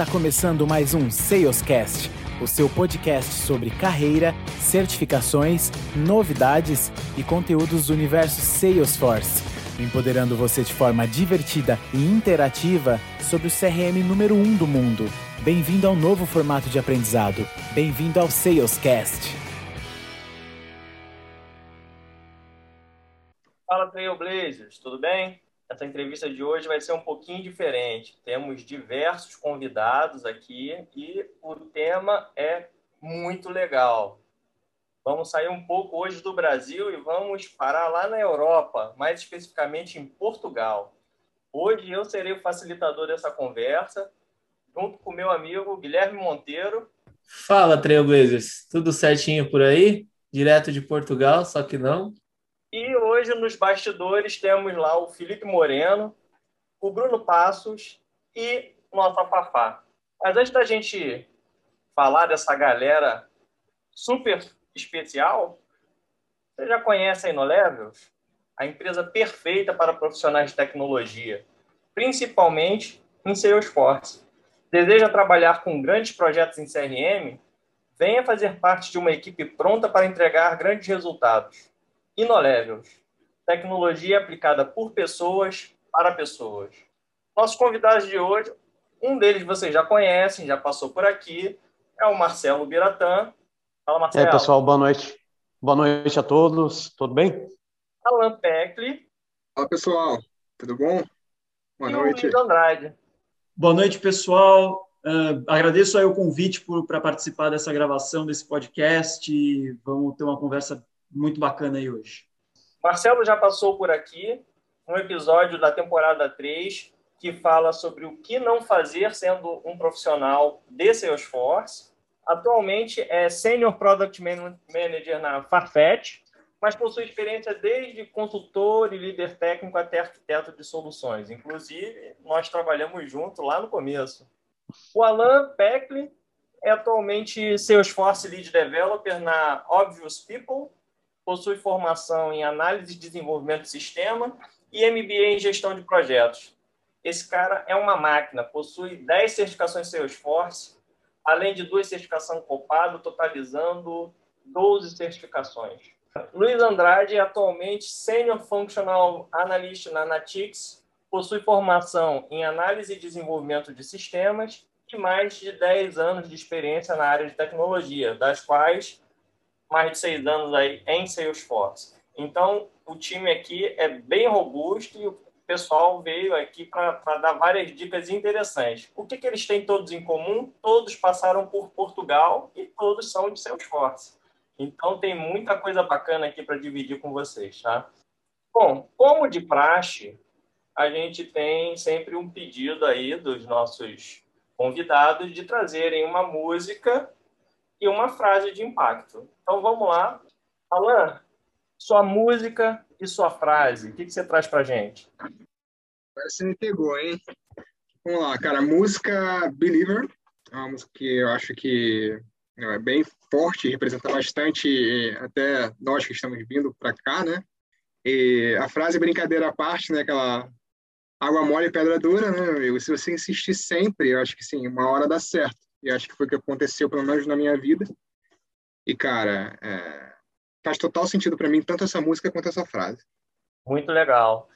Está começando mais um Salescast, o seu podcast sobre carreira, certificações, novidades e conteúdos do universo Salesforce, empoderando você de forma divertida e interativa sobre o CRM número 1 um do mundo. Bem-vindo ao novo formato de aprendizado. Bem-vindo ao Salescast. Fala Trailblazers, tudo bem? Essa entrevista de hoje vai ser um pouquinho diferente. Temos diversos convidados aqui e o tema é muito legal. Vamos sair um pouco hoje do Brasil e vamos parar lá na Europa, mais especificamente em Portugal. Hoje eu serei o facilitador dessa conversa, junto com meu amigo Guilherme Monteiro. Fala, Trailblazers. Tudo certinho por aí? Direto de Portugal, só que não. E hoje nos bastidores temos lá o Felipe Moreno, o Bruno Passos e nossa Fafá. Mas antes da gente falar dessa galera super especial, você já conhece a InnoLevels? A empresa perfeita para profissionais de tecnologia, principalmente em Salesforce. Deseja trabalhar com grandes projetos em CRM? Venha fazer parte de uma equipe pronta para entregar grandes resultados. InnoLevels, tecnologia aplicada por pessoas para pessoas. Nossos convidados de hoje, um deles vocês já conhecem, já passou por aqui, é o Marcelo Biratã. Fala, Marcelo. E aí, pessoal, boa noite. Boa noite a todos, tudo bem? Alan Peckley. Fala, pessoal, tudo bom? Boa e noite. Luiz Andrade. Boa noite, pessoal. Uh, agradeço aí o convite para participar dessa gravação, desse podcast. Vamos ter uma conversa muito bacana aí hoje. Marcelo já passou por aqui, um episódio da temporada 3, que fala sobre o que não fazer sendo um profissional de Salesforce. Atualmente é Senior Product Manager na Farfetch, mas possui experiência desde consultor e líder técnico até arquiteto de soluções. Inclusive, nós trabalhamos junto lá no começo. O Alan Peckley é atualmente Salesforce Lead Developer na Obvious People, possui formação em análise e desenvolvimento de sistema e MBA em gestão de projetos. Esse cara é uma máquina, possui 10 certificações Salesforce, além de duas certificações Copado, totalizando 12 certificações. Luiz Andrade é atualmente Senior Functional Analyst na Natix, possui formação em análise e desenvolvimento de sistemas e mais de 10 anos de experiência na área de tecnologia, das quais mais de seis anos aí em Salesforce. Então, o time aqui é bem robusto e o pessoal veio aqui para dar várias dicas interessantes. O que, que eles têm todos em comum? Todos passaram por Portugal e todos são de Salesforce. Então, tem muita coisa bacana aqui para dividir com vocês, tá? Bom, como de praxe, a gente tem sempre um pedido aí dos nossos convidados de trazerem uma música e uma frase de impacto. Então vamos lá. Alan, sua música e sua frase, o que, que você traz para gente? Você me pegou, hein? Vamos lá, cara. Música Believer, é uma música que eu acho que é bem forte, representa bastante até nós que estamos vindo para cá, né? E a frase brincadeira à parte, né? Aquela água mole e pedra dura, né, amigo? Se você insistir sempre, eu acho que sim, uma hora dá certo. E acho que foi o que aconteceu, pelo menos na minha vida. E, cara, é... faz total sentido para mim, tanto essa música quanto essa frase. Muito legal.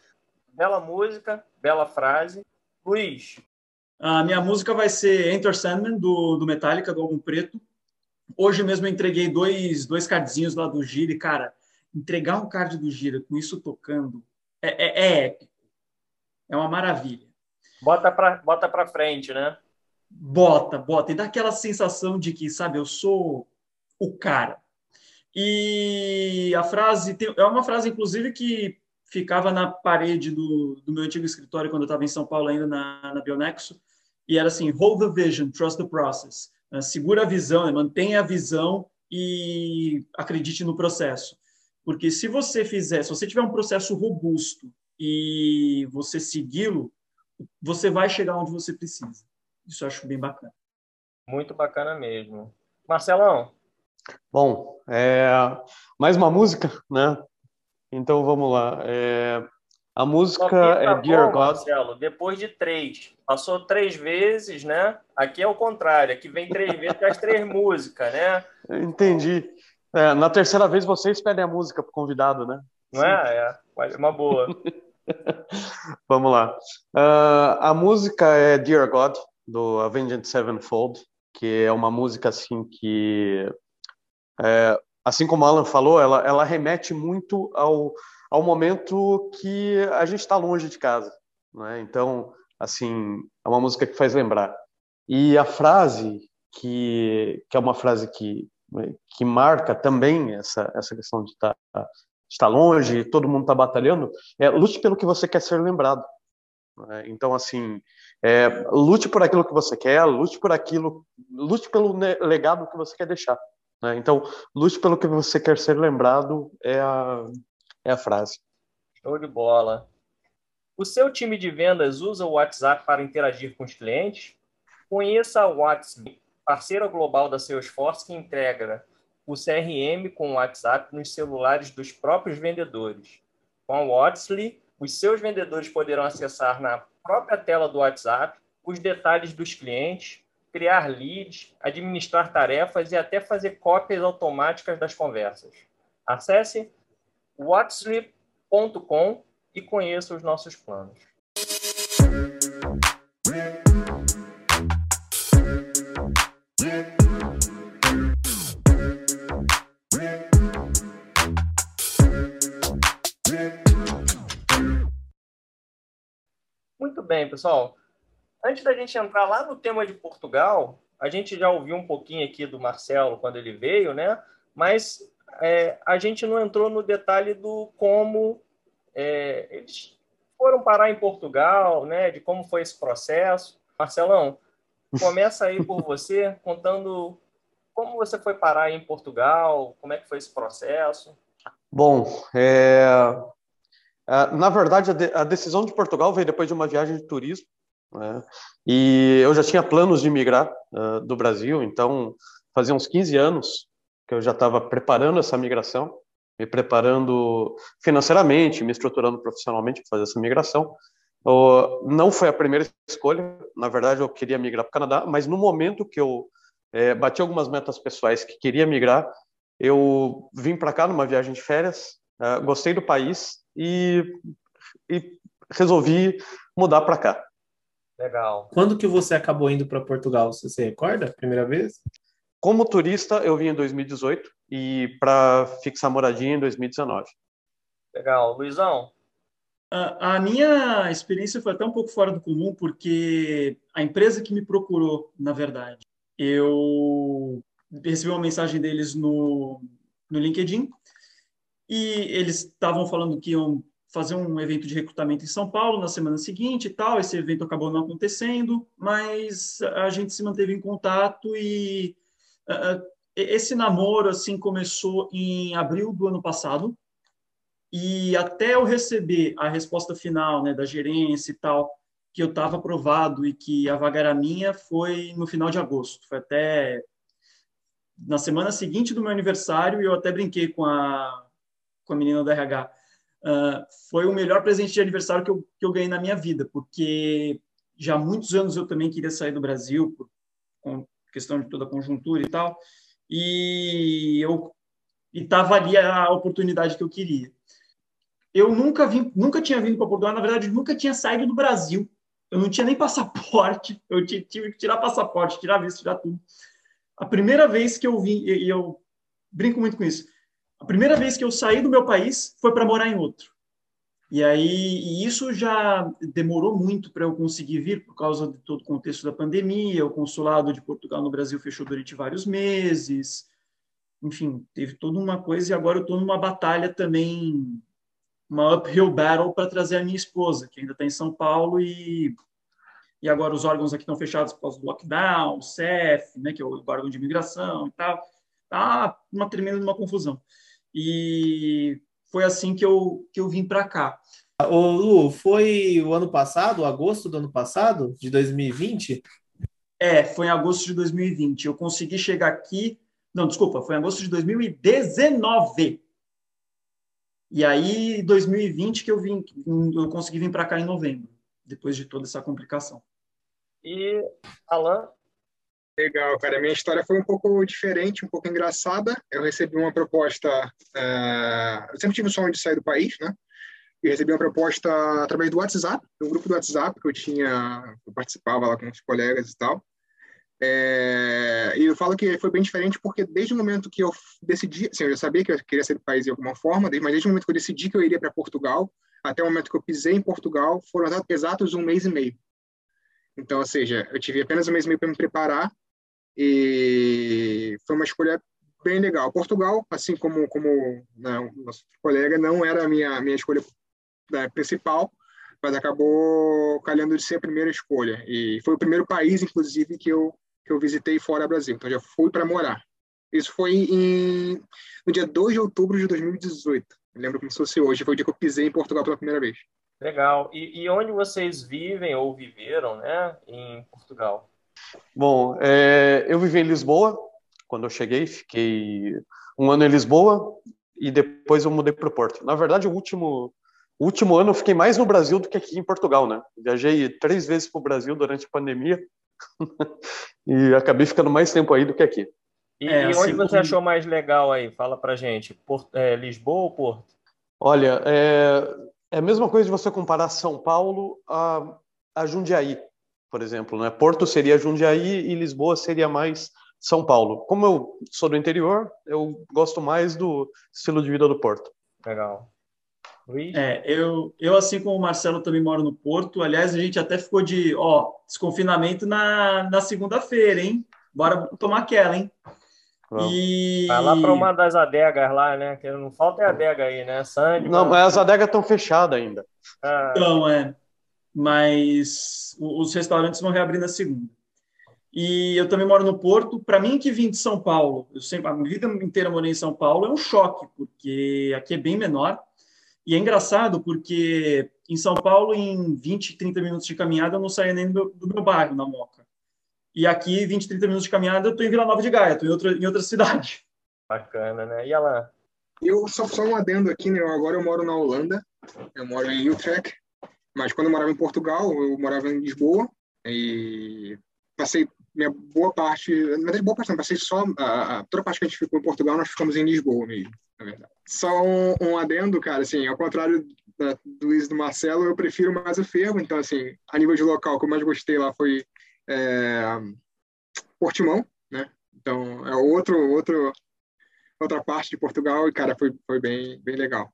Bela música, bela frase. Luiz. A minha música vai ser Enter Sandman, do, do Metallica, do álbum preto. Hoje mesmo eu entreguei dois, dois cardzinhos lá do Gira e, cara, entregar um card do Gira com isso tocando é, é, é épico. É uma maravilha. Bota para bota pra frente, né? Bota, bota, e dá aquela sensação de que, sabe, eu sou o cara. E a frase, tem, é uma frase, inclusive, que ficava na parede do, do meu antigo escritório quando eu estava em São Paulo, ainda na, na Bionexo, e era assim: hold the vision, trust the process. Uh, segura a visão, né? mantenha a visão e acredite no processo. Porque se você fizer, se você tiver um processo robusto e você segui-lo, você vai chegar onde você precisa. Isso eu acho bem bacana. Muito bacana mesmo. Marcelão? Bom, é, mais uma música, né? Então vamos lá. É, A música é Dear God. Marcelo, depois de três. Passou três vezes, né? Aqui é o contrário. Aqui vem três vezes as três músicas, né? Entendi. É, na terceira vez vocês pedem a música pro convidado, né? Não é? É uma boa. Vamos lá. Uh, a música é Dear God, do Avenged Sevenfold, que é uma música assim que, é, assim como Alan falou, ela, ela remete muito ao ao momento que a gente está longe de casa. Né? Então, assim, é uma música que faz lembrar. E a frase, que, que é uma frase que, que marca também essa, essa questão de estar, tá, estar longe, todo mundo está batalhando, é lute pelo que você quer ser lembrado. Né? Então, assim, é, lute por aquilo que você quer, lute por aquilo, lute pelo legado que você quer deixar. Né? Então, lute pelo que você quer ser lembrado é a, é a frase. Show de bola. O seu time de vendas usa o WhatsApp para interagir com os clientes? Conheça o WhatsApp, parceira global da Salesforce que integra o CRM com o WhatsApp nos celulares dos próprios vendedores. Com o WhatsApp, os seus vendedores poderão acessar na própria tela do WhatsApp os detalhes dos clientes, criar leads, administrar tarefas e até fazer cópias automáticas das conversas. Acesse whatslip.com e conheça os nossos planos. Bem, pessoal. Antes da gente entrar lá no tema de Portugal, a gente já ouviu um pouquinho aqui do Marcelo quando ele veio, né? Mas é, a gente não entrou no detalhe do como é, eles foram parar em Portugal, né? De como foi esse processo. Marcelão, começa aí por você, contando como você foi parar em Portugal, como é que foi esse processo. Bom, é... na verdade, a, decisão de Portugal veio depois de uma viagem de turismo, né? e eu já tinha planos de migrar uh, do Brasil, então fazia uns 15 anos que eu já estava preparando essa migração, me preparando financeiramente, me estruturando profissionalmente para fazer essa migração. não foi a primeira escolha, na verdade eu queria migrar para o Canadá, mas no momento que eu é, bati algumas metas pessoais que queria migrar, eu vim para cá numa viagem de férias, é, gostei do país e, e resolvi mudar para cá. Legal. Quando que você acabou indo para Portugal? Você se recorda? Primeira vez? Como turista, eu vim em 2018 e para fixar moradia em 2019. Legal. Luizão? A, a minha experiência foi até um pouco fora do comum, porque a empresa que me procurou, na verdade, eu recebi uma mensagem deles no, no LinkedIn e eles estavam falando que iam fazer um evento de recrutamento em São Paulo na semana seguinte e tal. Esse evento acabou não acontecendo, mas a gente se manteve em contato e ah, esse namoro assim começou em abril do ano passado e até eu receber a resposta final né, da gerência e tal que eu estava aprovado e que a vaga era minha foi no final de agosto foi até na semana seguinte do meu aniversário e eu até brinquei com a com a menina da RH uh, foi o melhor presente de aniversário que eu, que eu ganhei na minha vida porque já há muitos anos eu também queria sair do Brasil por, questão de toda a conjuntura e tal, e eu estava ali a oportunidade que eu queria. Eu nunca vim, nunca tinha vindo para Portugal, na verdade, nunca tinha saído do Brasil. Eu não tinha nem passaporte, eu tive que tirar passaporte, tirar visto, tirar tudo. A primeira vez que eu vim, e eu brinco muito com isso, a primeira vez que eu saí do meu país foi para morar em outro. E aí e isso já demorou muito para eu conseguir vir por causa de todo o contexto da pandemia. O consulado de Portugal no Brasil fechou durante vários meses. Enfim, teve toda uma coisa e agora eu estou numa batalha também, uma uphill battle para trazer a minha esposa, que ainda está em São Paulo e e agora os órgãos aqui estão fechados por causa do lockdown, o CEF, né, que é o órgão de imigração e tal. Tá uma tremenda uma confusão. E foi assim que eu, que eu vim para cá. Ô, Lu, foi o ano passado, agosto do ano passado, de 2020? É, foi em agosto de 2020. Eu consegui chegar aqui. Não, desculpa, foi em agosto de 2019. E aí, 2020 que eu vim, eu consegui vir para cá em novembro, depois de toda essa complicação. E Alan? Legal, cara. Minha história foi um pouco diferente, um pouco engraçada. Eu recebi uma proposta. Uh, eu sempre tive o sonho de sair do país, né? E recebi uma proposta através do WhatsApp, do grupo do WhatsApp que eu tinha, eu participava lá com os colegas e tal. É, e eu falo que foi bem diferente porque desde o momento que eu decidi, assim, eu já sabia que eu queria sair do país de alguma forma, mas desde o momento que eu decidi que eu iria para Portugal, até o momento que eu pisei em Portugal, foram exatos um mês e meio. Então, ou seja, eu tive apenas um mês e meio para me preparar e foi uma escolha bem legal. Portugal, assim como como né, nosso colega, não era a minha minha escolha né, principal, mas acabou calhando de ser a primeira escolha. E foi o primeiro país, inclusive, que eu que eu visitei fora do Brasil. Então, já fui para morar. Isso foi em, no dia 2 de outubro de 2018. Eu lembro como se fosse hoje. Foi o dia que eu pisei em Portugal pela primeira vez. Legal. E, e onde vocês vivem ou viveram, né, em Portugal? Bom, é, eu vivi em Lisboa. Quando eu cheguei, fiquei um ano em Lisboa e depois eu mudei para o Porto. Na verdade, o último, o último ano eu fiquei mais no Brasil do que aqui em Portugal, né? Viajei três vezes para o Brasil durante a pandemia e acabei ficando mais tempo aí do que aqui. E, é, e onde assim, você achou mais legal aí? Fala pra gente. Porto, é, Lisboa ou Porto? Olha, é, é a mesma coisa de você comparar São Paulo a, a Jundiaí, por exemplo. Né? Porto seria Jundiaí e Lisboa seria mais São Paulo. Como eu sou do interior, eu gosto mais do estilo de vida do Porto. Legal. Luiz? É, eu, eu, assim como o Marcelo, também moro no Porto. Aliás, a gente até ficou de, ó, desconfinamento na, na segunda-feira, hein? Bora tomar aquela, hein? E... Vai lá para uma das adegas lá, né? Que não falta é adega aí, né? Sandy. Não, mas as adegas estão fechadas ainda. Ah. Então, é. Mas os restaurantes vão reabrir na segunda. E eu também moro no Porto. Para mim, que vim de São Paulo, eu sempre, a minha vida inteira morei em São Paulo, é um choque, porque aqui é bem menor. E é engraçado porque em São Paulo, em 20, 30 minutos de caminhada, eu não saía nem do meu, do meu bairro, na Moca. E aqui, 20, 30 minutos de caminhada, eu estou em Vila Nova de Gaia, estou em outra, em outra cidade. Bacana, né? E ela? Eu só, só um adendo aqui, né? Agora eu moro na Holanda, eu moro em Utrecht, mas quando eu morava em Portugal, eu morava em Lisboa e passei minha boa parte, na verdade, boa parte não, passei só, a, a, toda a parte que a gente ficou em Portugal, nós ficamos em Lisboa mesmo, na verdade. Só um, um adendo, cara, assim, ao contrário da, do Luiz e do Marcelo, eu prefiro mais o Fervo, então, assim, a nível de local, o que eu mais gostei lá foi é, Portimão, né? Então, é outro, outro, outra parte de Portugal e, cara, foi, foi bem, bem legal.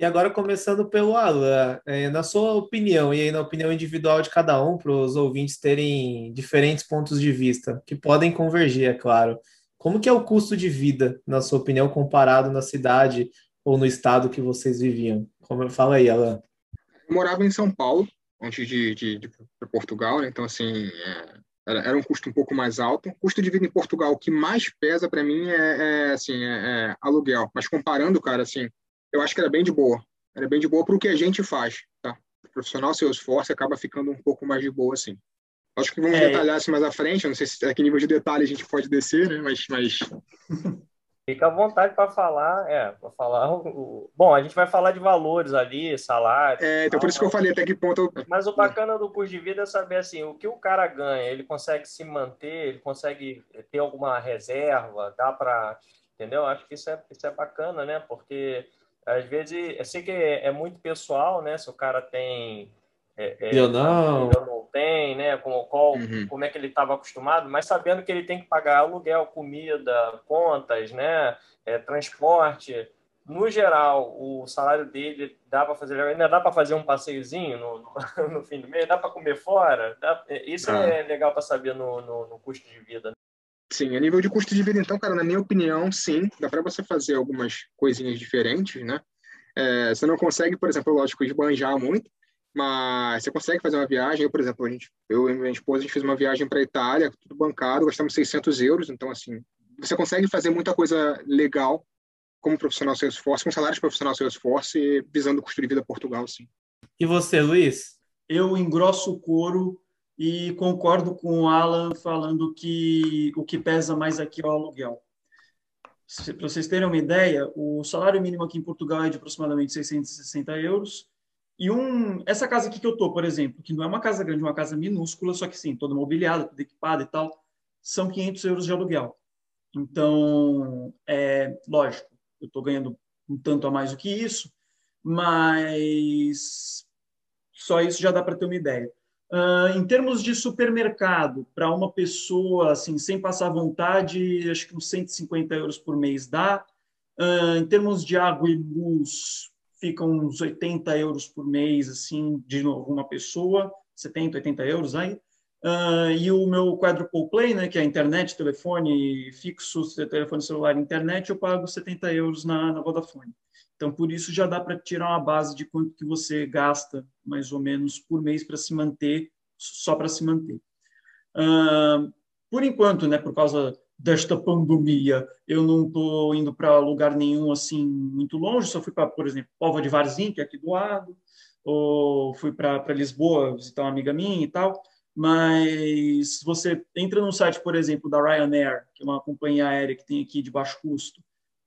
E agora, começando pelo Alan, é, na sua opinião, e aí na opinião individual de cada um, para os ouvintes terem diferentes pontos de vista, que podem convergir, é claro. Como que é o custo de vida, na sua opinião, comparado na cidade ou no estado que vocês viviam? Como, fala aí, Alan. Eu morava em São Paulo, antes de, de, de Portugal, né? então, assim, é, era, um custo um pouco mais alto. O custo de vida em Portugal, o que mais pesa para mim é, é assim, é, é aluguel. Mas comparando, cara, assim, eu acho que era bem de boa. Era bem de boa para o que a gente faz, tá? O profissional seu esforço acaba ficando um pouco mais de boa, assim. Acho que vamos é. detalhar isso mais à frente. Eu não sei se a que nível de detalhe a gente pode descer, né? Mas, mas... Fica à vontade para falar, é, para falar. O... Bom, a gente vai falar de valores ali, salário. É, então por isso que eu falei até que ponto. Eu... Mas o bacana do custo de vida é saber assim, o que o cara ganha, ele consegue se manter, ele consegue ter alguma reserva, dá para, entendeu? Acho que isso é, isso é bacana, né? Porque às vezes, eu sei que é, é muito pessoal, né? Se o cara tem. É, é, eu não. Eu não tem, né? Com qual, uhum. como é que ele estava acostumado, mas sabendo que ele tem que pagar aluguel, comida, contas, né? É, transporte. No geral, o salário dele dá para fazer, ainda dá para fazer um passeiozinho no, no, no, fim do mês, dá para comer fora. Dá, isso ah. é legal para saber no, no, no custo de vida. Sim, a nível de custo de vida, então, cara, na minha opinião, sim, dá para você fazer algumas coisinhas diferentes, né? É, você não consegue, por exemplo, lógico, esbanjar muito, mas você consegue fazer uma viagem. Eu, por exemplo, a gente, eu e minha esposa, a gente fez uma viagem para a Itália, tudo bancado, gastamos 600 euros, então, assim, você consegue fazer muita coisa legal como profissional Salesforce, com salário de profissional Salesforce, visando o custo de vida Portugal, sim. E você, Luiz? Eu engrosso o couro e concordo com o Alan falando que o que pesa mais aqui é o aluguel. para vocês terem uma ideia, o salário mínimo aqui em Portugal é de aproximadamente 660 euros. E um, essa casa aqui que eu tô, por exemplo, que não é uma casa grande, é uma casa minúscula, só que sim, toda mobiliada, toda equipada e tal, são 500 euros de aluguel. Então, é lógico, eu estou ganhando um tanto a mais do que isso, mas só isso já dá para ter uma ideia. Uh, em termos de supermercado, para uma pessoa assim sem passar vontade, acho que uns 150 euros por mês dá. Uh, em termos de água e luz, ficam uns 80 euros por mês, assim, de uma pessoa, 70, 80 euros aí. Uh, e o meu quadruple play, né, que é internet, telefone fixo, telefone celular internet, eu pago 70 euros na, na Vodafone. Então, por isso já dá para tirar uma base de quanto que você gasta, mais ou menos, por mês para se manter, só para se manter. Uh, por enquanto, né, por causa desta pandemia, eu não estou indo para lugar nenhum assim muito longe, só fui para, por exemplo, Pova de Varzim, que é aqui do lado, ou fui para Lisboa visitar uma amiga minha e tal, mas você entra no site, por exemplo, da Ryanair, que é uma companhia aérea que tem aqui de baixo custo,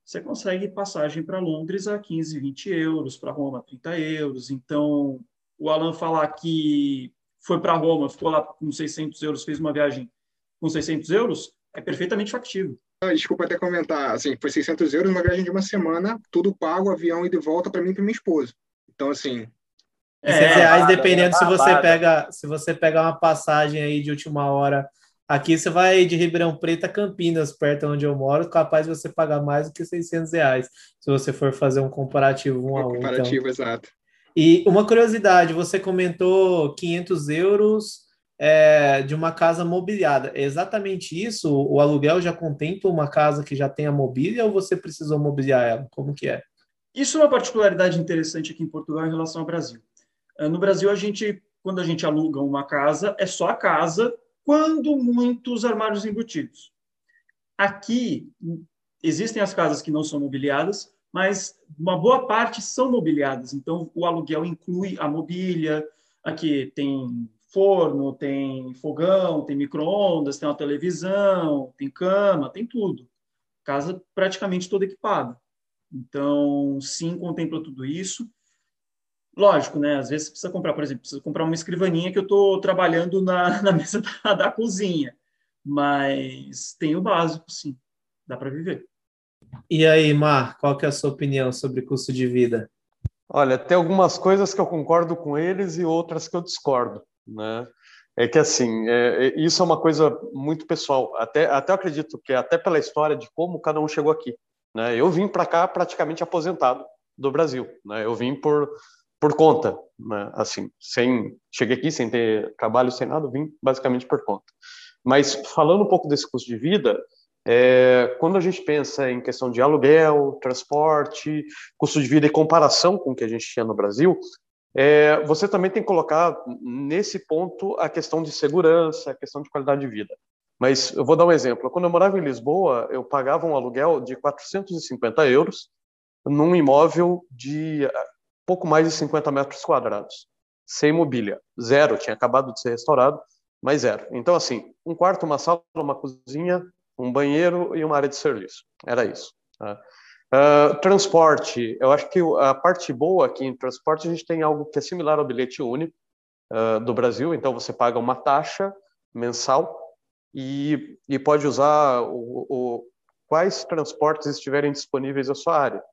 você consegue passagem para Londres a 15, 20 euros, para Roma a 30 euros. Então, o Alan falar que foi para Roma, ficou lá com 600 euros, fez uma viagem com 600 euros, é perfeitamente factível. Ah, desculpa até comentar, assim, foi 600 euros, uma viagem de uma semana, tudo pago, avião e de volta para mim e para minha esposa. Então, assim... É, reais, dependendo é se você pega se você pega uma passagem aí de última hora Aqui você vai de Ribeirão Preto a Campinas, perto onde eu moro, capaz de você pagar mais do que 600 reais, se você for fazer um comparativo um, um a um. Então. Comparativo, então. exato. E uma curiosidade, você comentou 500 euros é, de uma casa mobiliada. É exatamente isso? O aluguel já contempla uma casa que já tem a mobília ou você precisou mobiliar ela? Como que é? Isso é uma particularidade interessante aqui em Portugal em relação ao Brasil. Ah, no Brasil, a gente, quando a gente aluga uma casa, é só a casa quando muitos armários embutidos. Aqui existem as casas que não são mobiliadas, mas uma boa parte são mobiliadas. Então o aluguel inclui a mobília. Aqui tem forno, tem fogão, tem micro-ondas, tem uma televisão, tem cama, tem tudo. Casa praticamente toda equipada. Então, sim, contempla tudo isso. Lógico, né? Às vezes você precisa comprar, por exemplo, precisa comprar uma escrivaninha que eu estou trabalhando na, na mesa da, da, cozinha. Mas tem o básico, sim. Dá para viver. E aí, Mar, qual que é a sua opinião sobre custo de vida? Olha, tem algumas coisas que eu concordo com eles e outras que eu discordo, né? É que assim, é, é isso é uma coisa muito pessoal. Até, até eu acredito que até pela história de como cada um chegou aqui. Né? Eu vim para cá praticamente aposentado do Brasil. Né? Eu vim por por conta, né? assim, sem cheguei aqui sem ter trabalho, sem nada, vim basicamente por conta. Mas falando um pouco desse custo de vida, é, quando a gente pensa em questão de aluguel, transporte, custo de vida e comparação com o que a gente tinha no Brasil, é, você também tem que colocar nesse ponto a questão de segurança, a questão de qualidade de vida. Mas eu vou dar um exemplo. Quando eu morava em Lisboa, eu pagava um aluguel de 450 euros num imóvel de pouco mais de 50 metros quadrados, sem mobília, zero, tinha acabado de ser restaurado, mas zero. Então, assim, um quarto, uma sala, uma cozinha, um banheiro e uma área de serviço. Era isso. Tá? Uh, transporte, eu acho que a parte boa aqui em transporte, a gente tem algo que é similar ao bilhete único uh, do Brasil, então você paga uma taxa mensal e, e pode usar o, o, quais transportes estiverem disponíveis à sua área.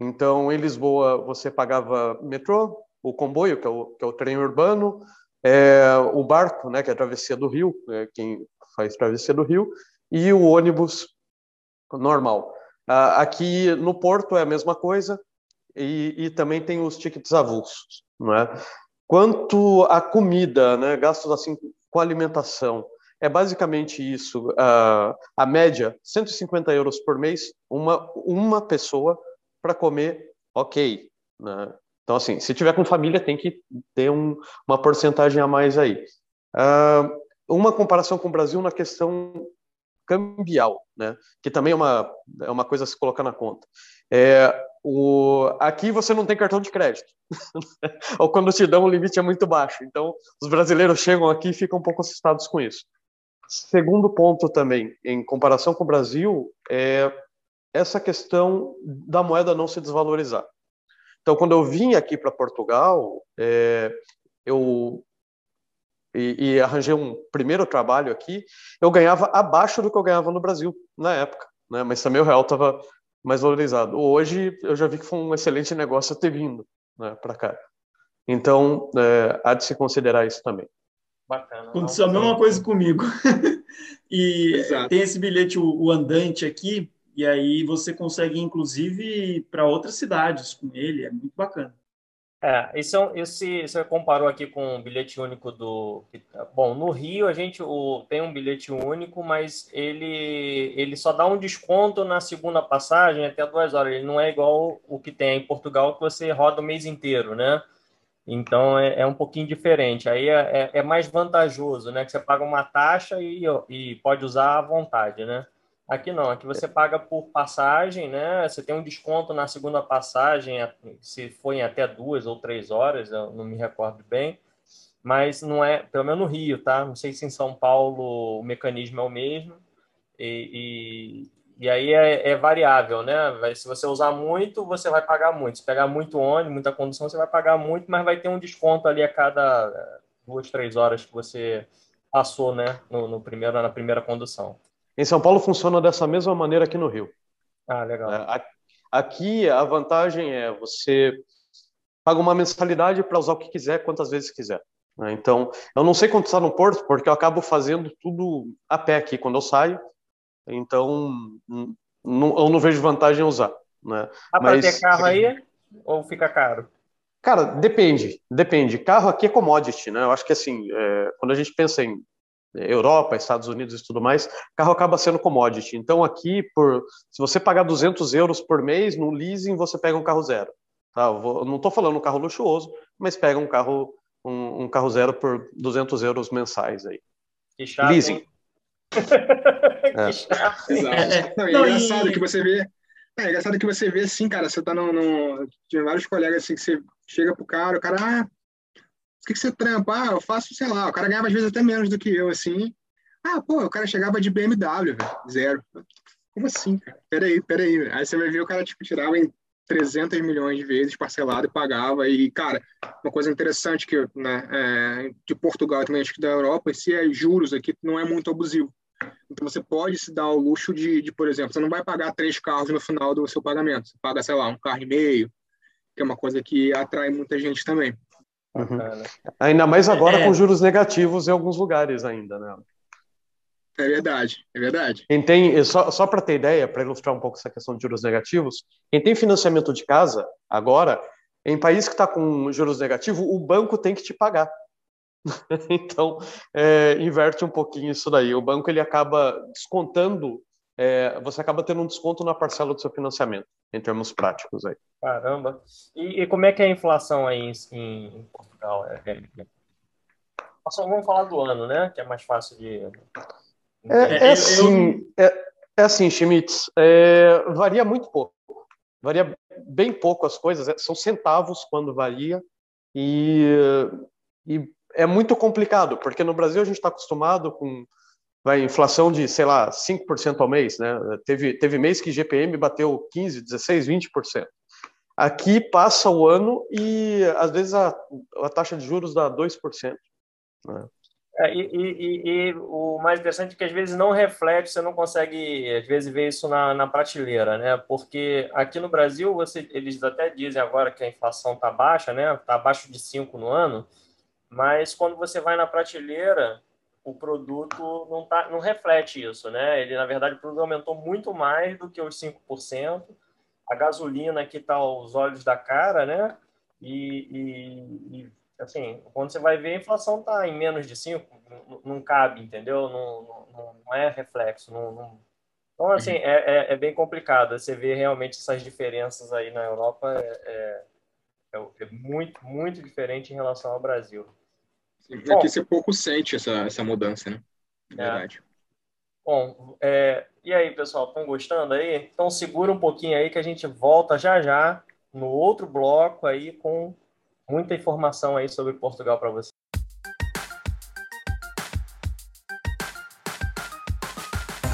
Então, em Lisboa, você pagava metrô, o comboio, que é o, que é o trem urbano, é, o barco, né, que é a travessia do rio, é, quem faz travessia do rio, e o ônibus normal. Ah, aqui no Porto é a mesma coisa, e, e, também tem os tickets avulsos. Não é? Quanto à comida, né, gastos assim com alimentação, é basicamente isso. Uh, a média, 150 euros por mês, uma, uma pessoa para comer ok. Né? Então, assim, se tiver com família, tem que ter um, uma porcentagem a mais aí. Uh, uma comparação com o Brasil na questão cambial, né? que também é uma, é uma coisa a se colocar na conta. É, o, aqui você não tem cartão de crédito, ou quando te dão o limite é muito baixo. Então, os brasileiros chegam aqui e ficam um pouco assustados com isso. Segundo ponto também, em comparação com o Brasil, é essa questão da moeda não se desvalorizar. Então, quando eu vim aqui para Portugal, é, eu e, e, arranjei um primeiro trabalho aqui, eu ganhava abaixo do que eu ganhava no Brasil na época, né? Mas também o real estava mais valorizado. Hoje eu já vi que foi um excelente negócio ter vindo né, para cá. Então, é, há de se considerar isso também. Bacana. Aconteceu a mesma coisa comigo. e Exato. tem esse bilhete, o, o, andante aqui, e aí você consegue, inclusive, para outras cidades com ele, é muito bacana. É, esse, é esse você comparou aqui com o bilhete único do. Bom, no Rio a gente o, tem um bilhete único, mas ele, ele só dá um desconto na segunda passagem até duas horas. Ele não é igual o que tem em Portugal, que você roda o mês inteiro, né? Então é, é um pouquinho diferente. Aí é, é, é, mais vantajoso, né? Que você paga uma taxa e, e pode usar à vontade, né? Aqui não, aqui você paga por passagem, né? Você tem um desconto na segunda passagem, se for em até duas ou três horas, eu não me recordo bem, mas não é, pelo menos no Rio, tá? Não sei se em São Paulo o mecanismo é o mesmo, e, e, e aí é, é, variável, né? Se você usar muito, você vai pagar muito. Se pegar muito ônibus, muita condução, você vai pagar muito, mas vai ter um desconto ali a cada duas, três horas que você passou, né? No, no primeiro, na primeira condução. Em São Paulo funciona dessa mesma maneira aqui no Rio. Ah, legal. É, aqui a vantagem é você paga uma mensalidade para usar o que quiser, quantas vezes quiser. Né? Então, eu não sei quanto está no porto, porque eu acabo fazendo tudo a pé aqui quando eu saio. Então, não, eu não vejo vantagem em usar. Né? Para ter carro aí ou fica caro? Cara, depende, depende. Carro aqui é commodity, né? Eu acho que assim, é, quando a gente pensa em Europa, Estados Unidos e tudo mais, carro acaba sendo commodity. Então aqui, por se você pagar 200 euros por mês no leasing, você pega um carro zero. Tá? Vou, não estou falando um carro luxuoso, mas pega um carro um, um, carro zero por 200 euros mensais aí. Que chato, leasing. é. que chato. Exato. Não, é engraçado que você vê. É, é engraçado que você vê assim, cara. Você tá no, no. Tinha vários colegas assim que você chega pro cara, o cara, ah, que, que você trampa? Ah, eu faço, sei lá, o cara ganhava às vezes até menos do que eu, assim. Ah, pô, o cara chegava de BMW, velho, zero. Como assim, cara? Peraí, peraí. Aí você vai ver o cara, tipo, tirava em 300 milhões de vezes parcelado e pagava. E, cara, uma coisa interessante que, né, é, de Portugal também, acho que da Europa, se é juros aqui, não é muito abusivo. Então, você pode se dar o luxo de, de, por exemplo, você não vai pagar três carros no final do seu pagamento. Você paga, sei lá, um carro e meio, que é uma coisa que atrai muita gente também. Uhum. Ainda mais agora é. com juros negativos em alguns lugares ainda, né? É verdade, é verdade. Quem tem, só, só para ter ideia, para ilustrar um pouco essa questão de juros negativos, quem tem financiamento de casa agora, em país que está com juros negativos, o banco tem que te pagar. então, é, inverte um pouquinho isso daí. O banco ele acaba descontando é, você acaba tendo um desconto na parcela do seu financiamento, em termos práticos aí. Caramba. E, e como é que é a inflação aí em, em Portugal? É, é, é... Vamos falar do ano, né? Que é mais fácil de. É, é assim, é, é assim, Schmitz, varia muito pouco. Varia bem pouco as coisas, são centavos quando varia, e, e é muito complicado, porque no Brasil a gente está acostumado com vai inflação de, sei lá, 5% ao mês, né? Teve, teve mês que GPM bateu 15, 16, 20%. Aqui passa o ano e às vezes a, a taxa de juros dá 2%. Né? É, e, e, e, o mais interessante é que às vezes não reflete, você não consegue, às vezes, ver isso na, na prateleira, né? Porque aqui no Brasil, você, eles até dizem agora que a inflação está baixa, né? Está abaixo de 5 no ano, mas quando você vai na prateleira, o produto não, tá, não reflete isso, né? Ele, na verdade, o produto aumentou muito mais do que os 5%. A gasolina que está aos olhos da cara, né? E, e, e, assim, quando você vai ver, a inflação está em menos de 5%, não, não cabe, entendeu? Não, não, não é reflexo. Não, Então, assim, uhum. é, é, é, bem complicado. Você vê realmente essas diferenças aí na Europa é, é, é muito, muito diferente em relação ao Brasil. Sim, aqui você pouco sente essa, essa mudança, né? É. Verdade. Bom, é, e aí, pessoal, estão gostando aí? Então segura um pouquinho aí que a gente volta já já no outro bloco aí com muita informação aí sobre Portugal para você.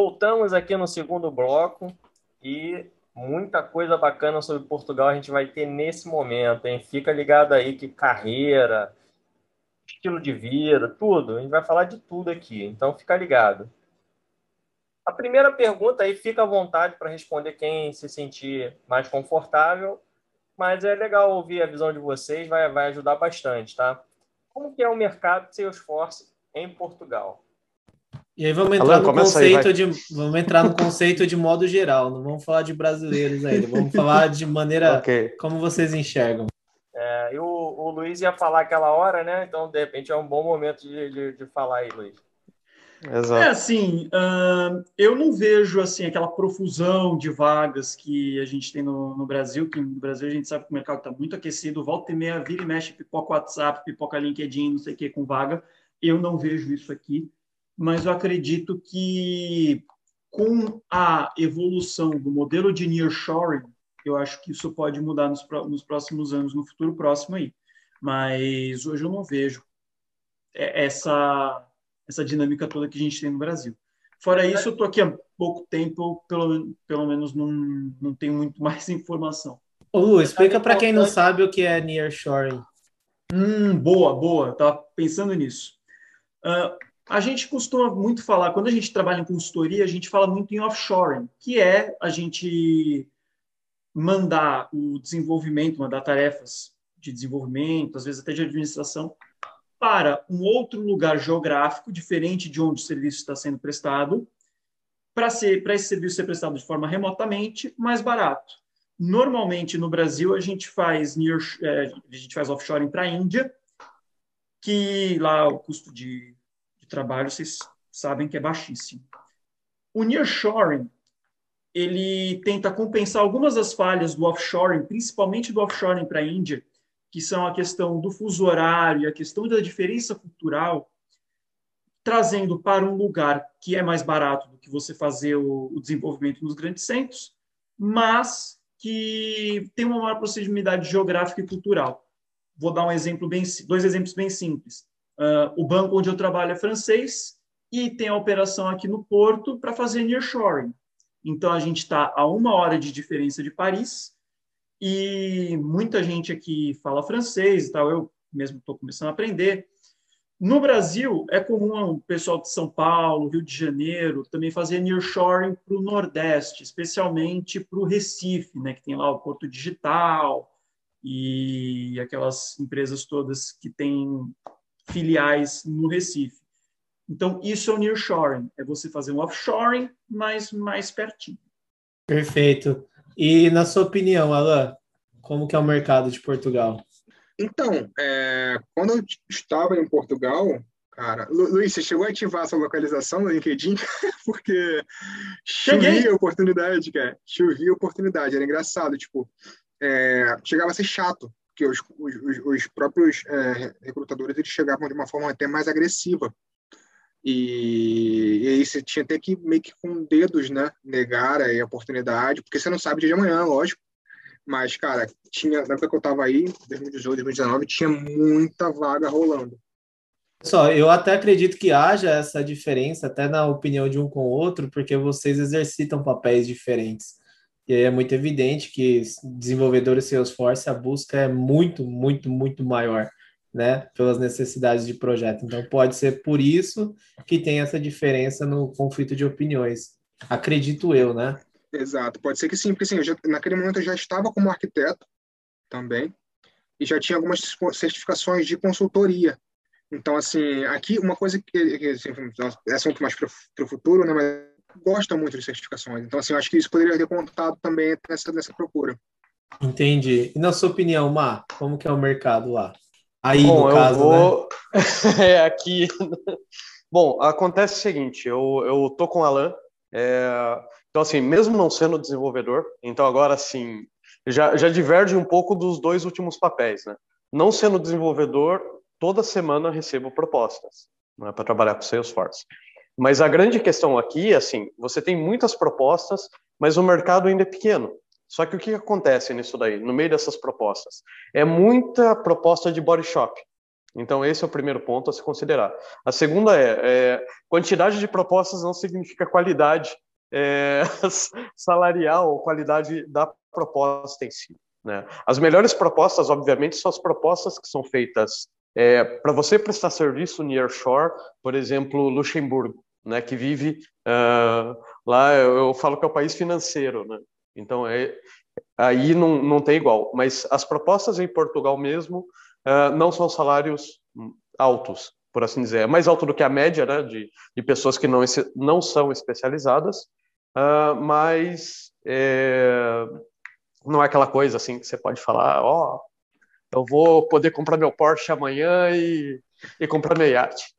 Voltamos aqui no segundo bloco e muita coisa bacana sobre Portugal a gente vai ter nesse momento, hein? Fica ligado aí que carreira, estilo de vida, tudo, a gente vai falar de tudo aqui, então fica ligado. A primeira pergunta aí, fica à vontade para responder quem se sentir mais confortável, mas é legal ouvir a visão de vocês, vai, vai ajudar bastante, tá? Como que é o mercado de Salesforce em Portugal? E aí vamos entrar Alan, no conceito aí, de vamos entrar no conceito de modo geral, não vamos falar de brasileiros ainda, vamos falar de maneira okay. como vocês enxergam. É, e o, o, Luiz ia falar aquela hora, né? Então, de repente, é um bom momento de, de, de falar aí, Luiz. Exato. É assim, uh, eu não vejo assim aquela profusão de vagas que a gente tem no, no, Brasil, que no Brasil a gente sabe que o mercado está muito aquecido, volta e meia, vira e mexe, pipoca WhatsApp, pipoca LinkedIn, não sei o que, com vaga. Eu não vejo isso aqui mas eu acredito que com a evolução do modelo de nearshoring, eu acho que isso pode mudar nos, nos próximos anos, no futuro próximo aí. Mas hoje eu não vejo essa, essa dinâmica toda que a gente tem no Brasil. Fora isso, eu estou aqui há pouco tempo, pelo, pelo menos não, não tenho muito mais informação. Ô Lu, explica para quem não sabe o que é nearshoring. Hum, boa, boa. Estava pensando nisso. Uh, a gente costuma muito falar, quando a gente trabalha em consultoria, a gente fala muito em offshoring, que é a gente mandar o desenvolvimento, mandar tarefas de desenvolvimento, às vezes até de administração, para um outro lugar geográfico, diferente de onde o serviço está sendo prestado, para esse serviço ser prestado de forma remotamente, mais barato. Normalmente, no Brasil, a gente faz, near, é, a gente faz offshoring para a Índia, que lá o custo de trabalho, vocês sabem que é baixíssimo. O nearshoring, ele tenta compensar algumas das falhas do offshoring, principalmente do offshoring para a Índia, que são a questão do fuso horário, a questão da diferença cultural, trazendo para um lugar que é mais barato do que você fazer o, o desenvolvimento nos grandes centros, mas que tem uma maior proximidade geográfica e cultural. Vou dar um exemplo bem, dois exemplos bem simples. Uh, o banco onde eu trabalho é francês e tem a operação aqui no Porto para fazer nearshoring. Então, a gente está a uma hora de diferença de Paris e muita gente aqui fala francês e tal. Eu mesmo estou começando a aprender. No Brasil, é comum o pessoal de São Paulo, Rio de Janeiro, também fazer nearshoring para o Nordeste, especialmente para o Recife, né, que tem lá o Porto Digital e aquelas empresas todas que têm filiais no Recife. Então, isso é o nearshoring, é você fazer um offshoring, mas mais pertinho. Perfeito. E na sua opinião, Alain, como que é o mercado de Portugal? Então, é, quando eu estava em Portugal, cara, Lu, Luiz, você chegou a ativar essa localização no LinkedIn? Porque chovia oportunidade, cara. Chovia oportunidade, era engraçado, tipo, é, chegava a ser chato que os, os, os próprios é, recrutadores eles chegavam de uma forma até mais agressiva. E, e, aí você tinha até que meio que com dedos, né, negar a oportunidade, porque você não sabe dia de amanhã, lógico. Mas, cara, tinha, na época que eu estava aí, 2018, 2019, tinha muita vaga rolando. Só, eu até acredito que haja essa diferença, até na opinião de um com o outro, porque vocês exercitam papéis diferentes. E aí é muito evidente que desenvolvedores Salesforce, a busca é muito, muito, muito maior, né? Pelas necessidades de projeto. Então, pode ser por isso que tem essa diferença no conflito de opiniões. Acredito eu, né? Exato, pode ser que sim, porque assim, já, naquele momento eu já estava como arquiteto também, e já tinha algumas certificações de consultoria. Então, assim, aqui uma coisa que, que assim, é assunto mais para o futuro, né? Mas gosta muito de certificações. Então, assim, eu acho que isso poderia ter contado também nessa, nessa procura. Entendi. E na sua opinião, Mar, como que é o mercado lá? Aí, Bom, no caso, vou... né? é, aqui... Bom, acontece o seguinte, eu, eu tô com o Alan, é... então assim, mesmo não sendo desenvolvedor, então agora assim, já, já diverge um pouco dos dois últimos papéis, né? Não sendo desenvolvedor, toda semana recebo propostas né, para trabalhar com Salesforce. Mas a grande questão aqui, assim, você tem muitas propostas, mas o mercado ainda é pequeno. Só que o que acontece nisso daí, no meio dessas propostas? É muita proposta de body shop. Então, esse é o primeiro ponto a se considerar. A segunda é, é quantidade de propostas não significa qualidade é, salarial ou qualidade da proposta em si. Né? As melhores propostas, obviamente, são as propostas que são feitas é, para você prestar serviço nearshore, por exemplo, Luxemburgo, né, que vive uh, lá, eu, eu, falo que é o país financeiro, né? Então, é, aí não, não tem igual. Mas as propostas em Portugal mesmo uh, não são salários altos, por assim dizer. É mais alto do que a média né, de, de pessoas que não, não são especializadas, uh, mas é, não é aquela coisa assim que você pode falar, ó, oh, eu vou poder comprar meu Porsche amanhã e, e comprar meu iate.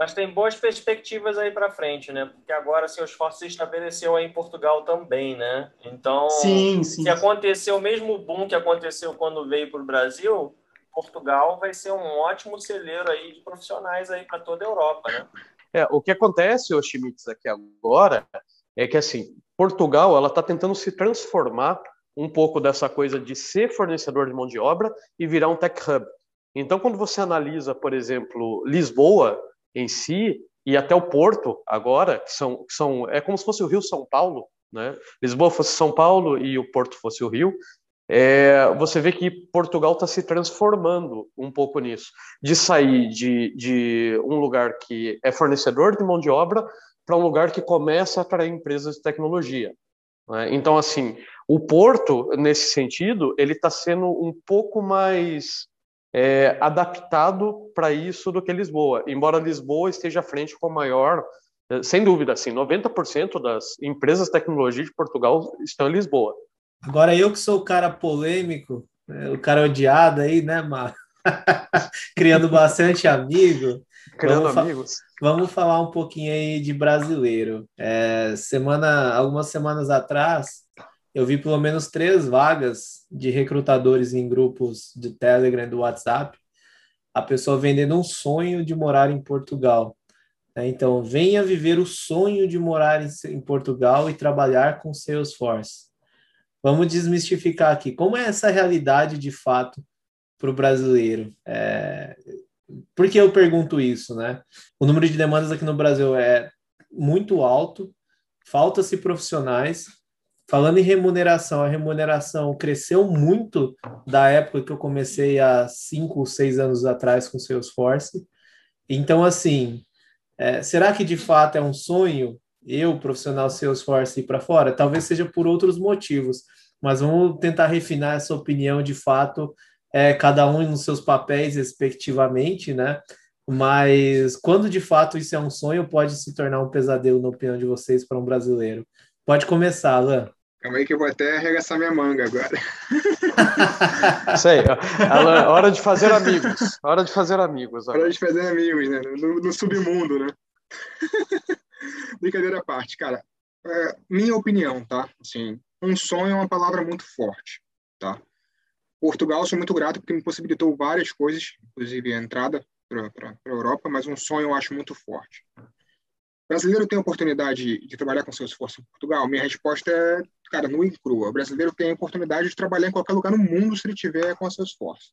Mas tem boas perspectivas aí para frente, né? Porque agora seu esforço se estabeleceu aí em Portugal também, né? Então, sim, sim. se acontecer o mesmo boom que aconteceu quando veio para o Brasil, Portugal vai ser um ótimo celeiro aí de profissionais aí para toda a Europa, né? É, o que acontece, o Schmitz, aqui agora, é que assim, Portugal ela está tentando se transformar um pouco dessa coisa de ser fornecedor de mão de obra e virar um tech hub. Então, quando você analisa, por exemplo, Lisboa, em si e até o Porto agora, que são, que são é como se fosse o Rio São Paulo, né? Lisboa fosse São Paulo e o Porto fosse o Rio. É, você vê que Portugal está se transformando um pouco nisso, de sair de, de um lugar que é fornecedor de mão de obra para um lugar que começa a atrair empresas de tecnologia. Né? Então, assim, o Porto, nesse sentido, ele está sendo um pouco mais é, adaptado para isso do que Lisboa. Embora Lisboa esteja à frente com a maior, é, sem dúvida, assim, 90% das empresas de tecnologia de Portugal estão em Lisboa. Agora eu que sou o cara polêmico, né, o cara odiado aí, né, Mar? Criando bastante amigo. Criando vamos amigos. Vamos falar um pouquinho aí de brasileiro. É, semana, algumas semanas atrás, eu vi pelo menos três vagas de recrutadores em grupos de Telegram e do WhatsApp, a pessoa vendendo um sonho de morar em Portugal. Né? Então, venha viver o sonho de morar em Portugal e trabalhar com Salesforce. Vamos desmistificar aqui. Como é essa realidade de fato para o brasileiro? É... Por que eu pergunto isso, né? O número de demandas aqui no Brasil é muito alto, falta-se profissionais, Falando em remuneração, a remuneração cresceu muito da época que eu comecei há cinco, seis anos atrás com Salesforce. Então, assim, é, será que de fato é um sonho eu, profissional Salesforce, ir para fora? Talvez seja por outros motivos, mas vamos tentar refinar essa opinião de fato, é, cada um nos seus papéis, respectivamente, né? Mas quando de fato isso é um sonho, pode se tornar um pesadelo, na opinião de vocês, para um brasileiro. Pode começar, Alan. Calma aí que eu vou até arregaçar minha manga agora. Isso aí, hora de fazer amigos. Hora de fazer amigos. Hora de fazer amigos, né? No, no submundo, né? Brincadeira à parte, cara. É, minha opinião, tá? Assim, um sonho é uma palavra muito forte, tá? Portugal, sou muito grato porque me possibilitou várias coisas, inclusive a entrada para a Europa, mas um sonho eu acho muito forte brasileiro tem oportunidade de trabalhar com seu esforço em Portugal? Minha resposta é, cara, nua e crua. O brasileiro tem a oportunidade de trabalhar em qualquer lugar no mundo se ele tiver com seu esforço.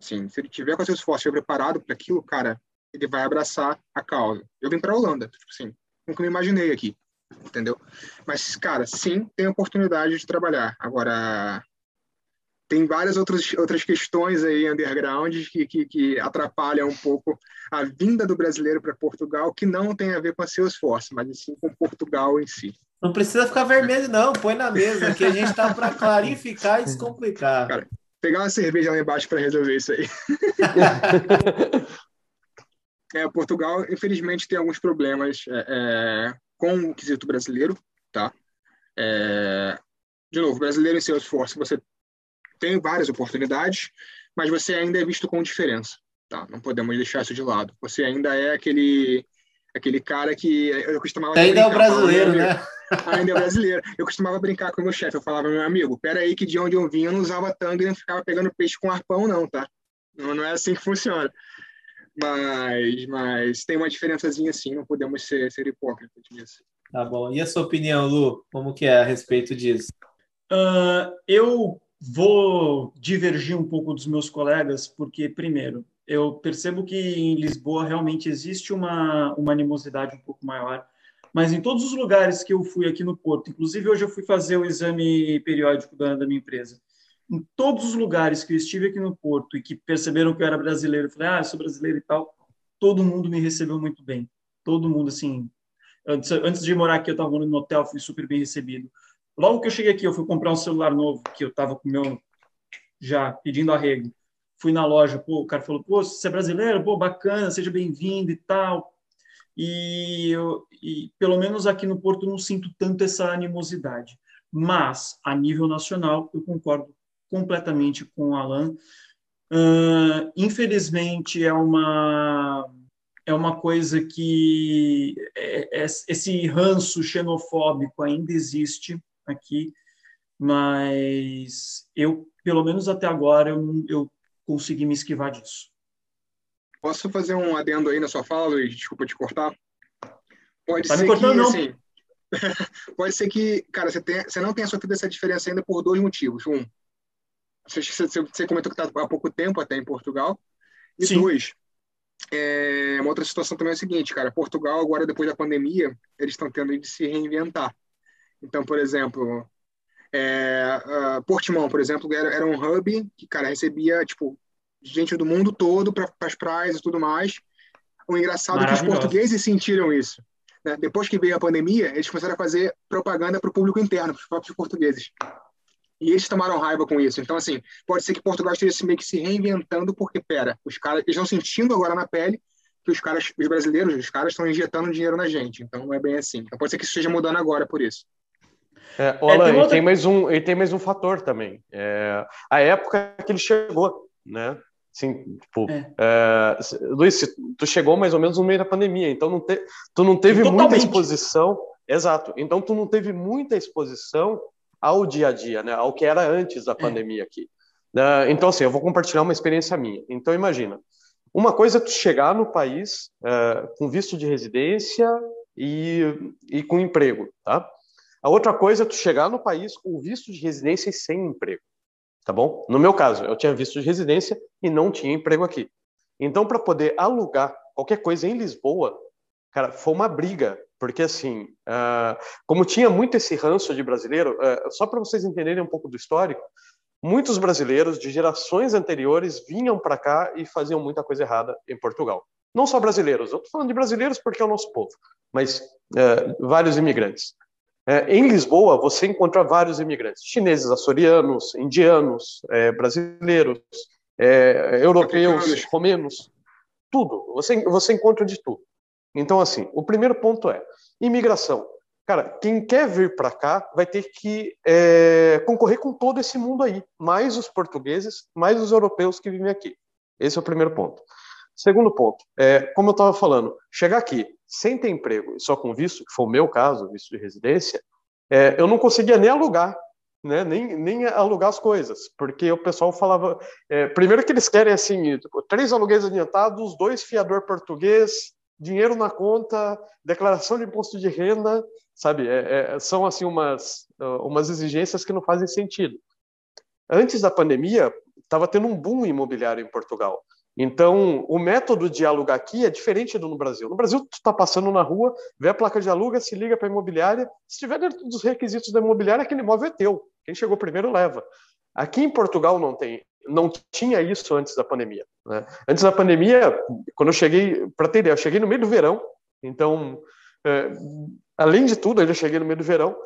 Assim, se ele tiver com seu esforço e preparado para aquilo, cara, ele vai abraçar a causa. Eu vim para a Holanda, tipo assim, nunca me imaginei aqui, entendeu? Mas, cara, sim, tem oportunidade de trabalhar. Agora, tem várias outras, outras questões aí underground que, que, que atrapalham um pouco a vinda do brasileiro para Portugal, que não tem a ver com a seu esforço, mas sim com Portugal em si. Não precisa ficar vermelho, não. Põe na mesa, que a gente está para clarificar e descomplicar. Cara, pegar uma cerveja lá embaixo para resolver isso aí. é, Portugal, infelizmente, tem alguns problemas é, é, com o quesito brasileiro, tá? É, de novo, brasileiro em seu esforço, você tem várias oportunidades, mas você ainda é visto com diferença. Tá? Não podemos deixar isso de lado. Você ainda é aquele aquele cara que eu costumava ainda é o brasileiro, né? Ainda é brasileiro. Eu costumava brincar com o meu chefe. Eu falava, meu amigo, pera aí que de onde eu vim eu não usava tanga e não ficava pegando peixe com arpão, não, tá? Não, não é assim que funciona. Mas, mas tem uma diferençazinha assim, não podemos ser, ser hipócritas disso. Tá bom. E a sua opinião, Lu? Como que é a respeito disso? Uh, eu vou divergir um pouco dos meus colegas, porque, primeiro, eu percebo que em Lisboa realmente existe uma, uma animosidade um pouco maior, mas em todos os lugares que eu fui aqui no Porto, inclusive hoje eu fui fazer o exame periódico da, da minha empresa, em todos os lugares que eu estive aqui no Porto e que perceberam que eu era brasileiro, eu falei, ah, eu sou brasileiro e tal, todo mundo me recebeu muito bem. Todo mundo, assim, antes, antes de morar aqui, eu estava morando no hotel, fui super bem recebido. Logo que eu cheguei aqui, eu fui comprar um celular novo, que eu estava com o meu, já pedindo arrego. Fui na loja, pô, o cara falou, pô, você é brasileiro? Pô, bacana, seja bem-vindo e tal. E, eu, e pelo menos aqui no Porto não sinto tanto essa animosidade. Mas, a nível nacional, eu concordo completamente com o Alan. Uh, infelizmente, é uma, é uma coisa que é, é, esse ranço xenofóbico ainda existe aqui, mas eu, pelo menos até agora, eu, eu consegui me esquivar disso. Posso fazer um adendo aí na sua fala, Luiz? Desculpa te cortar. Pode tá ser cortando, que, não. assim, pode ser que, cara, você, tenha, você não tenha sofrido essa diferença ainda por dois motivos. Um, você, você comentou que está há pouco tempo até em Portugal. E Sim. dois, é, uma outra situação também é a seguinte, cara. Portugal, agora, depois da pandemia, eles estão tendo de se reinventar. Então, por exemplo, é, uh, Portimão, por exemplo, era, era, um hub que, cara, recebia, tipo, gente do mundo todo para as praias e tudo mais. O engraçado é que os portugueses sentiram isso. Né? Depois que veio a pandemia, eles começaram a fazer propaganda para o público interno, para os próprios portugueses. E eles tomaram raiva com isso. Então, assim, pode ser que Portugal esteja meio que se reinventando, porque, pera, os caras eles estão sentindo agora na pele que os caras, os brasileiros, os caras estão injetando dinheiro na gente. Então, não é bem assim. Então, pode ser que isso esteja mudando agora por isso. É, é, tem, outra... tem, mais um, e tem mais um fator também. É, a época que ele chegou, né? Assim, tipo, é. É, Luiz, tu chegou mais ou menos no meio da pandemia, então não te, tu não teve Totalmente. muita exposição. Exato. Então tu não teve muita exposição ao dia a dia, né? Ao que era antes da é. pandemia aqui. Uh, então, assim, eu vou compartilhar uma experiência minha. Então, imagina, uma coisa é tu chegar no país uh, com visto de residência e, e com emprego, tá? A outra coisa é tu chegar no país com visto de residência e sem emprego, tá bom? No meu caso, eu tinha visto de residência e não tinha emprego aqui. Então, para poder alugar qualquer coisa em Lisboa, cara, foi uma briga porque, assim, uh, como tinha muito esse ranço de brasileiro, uh, só para vocês entenderem um pouco do histórico, muitos brasileiros de gerações anteriores vinham para cá e faziam muita coisa errada em Portugal. Não só brasileiros, eu estou falando de brasileiros porque é o nosso povo, mas uh, vários imigrantes. Em Lisboa, você encontra vários imigrantes, chineses, açorianos, indianos, brasileiros, europeus, romenos, tudo. Você, você encontra de tudo. Então, assim, o primeiro ponto é imigração. Cara, quem quer vir para cá vai ter que é, concorrer com todo esse mundo aí, mais os portugueses, mais os europeus que vivem aqui. Esse é o primeiro ponto. Segundo ponto, é, como eu estava falando, chegar aqui sem ter emprego e só com visto, que foi o meu caso, visto de residência, é, eu não conseguia nem alugar, né, nem, nem alugar as coisas, porque o pessoal falava, é, primeiro que eles querem assim, tipo, três aluguéis adiantados, dois fiador português, dinheiro na conta, declaração de imposto de renda, sabe? É, é, são assim umas, umas exigências que não fazem sentido. Antes da pandemia, estava tendo um boom imobiliário em Portugal. Então, o método de alugar aqui é diferente do no Brasil. No Brasil, tu está passando na rua, vê a placa de aluga, se liga para a imobiliária. Se estiver dentro dos requisitos da imobiliária, aquele imóvel é teu. Quem chegou primeiro leva. Aqui em Portugal não tem não tinha isso antes da pandemia. Né? Antes da pandemia, quando eu cheguei, para ter ideia, eu cheguei no meio do verão, então, é, além de tudo, eu cheguei no meio do verão,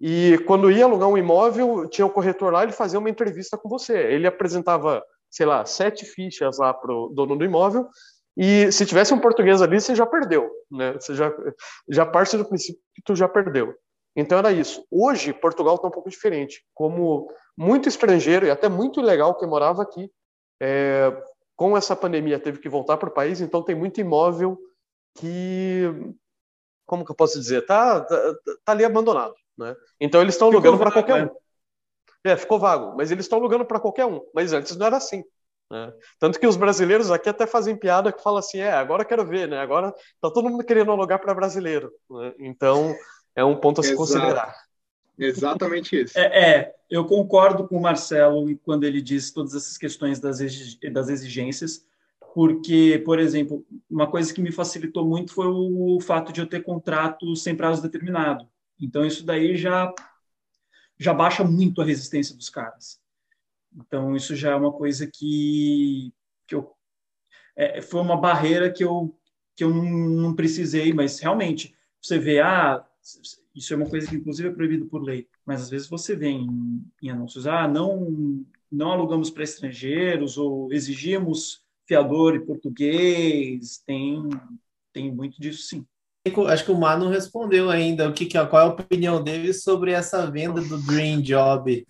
e quando ia alugar um imóvel, tinha o corretor lá, ele fazia uma entrevista com você. Ele apresentava, sei lá, sete fichas lá para o dono do imóvel, e se tivesse um português ali, você já perdeu, né? Você já, já parte do princípio que tu já perdeu. Então era isso. Hoje, Portugal está um pouco diferente. Como muito estrangeiro e até muito legal que morava aqui, é, com essa pandemia teve que voltar para o país, então tem muito imóvel que, como que eu posso dizer, tá, tá, tá ali abandonado, né? Então eles estão alugando para qualquer um. É, ficou vago, mas eles estão alugando para qualquer um. Mas antes não era assim. Né? Tanto que os brasileiros aqui até fazem piada que falam assim: é, agora quero ver, né? Agora tá todo mundo querendo alugar para brasileiro. Né? Então é um ponto a se Exato. considerar. Exatamente isso. É, é, eu concordo com o Marcelo quando ele diz todas essas questões das, das exigências, porque, por exemplo, uma coisa que me facilitou muito foi o fato de eu ter contrato sem prazo determinado. Então, isso daí já, já baixa muito a resistência dos caras. Então, isso já é uma coisa que, que eu, é, foi uma barreira que eu, que eu não, não precisei, mas realmente, você vê, ah, isso é uma coisa que, inclusive, é proibido por lei. Mas, às vezes, você vê em, em anúncios, ah, não, não alugamos para estrangeiros ou exigimos fiador e português. Tem, tem muito disso, sim. Acho que o Mar não respondeu ainda o que, qual é a opinião dele sobre essa venda do Dream Job.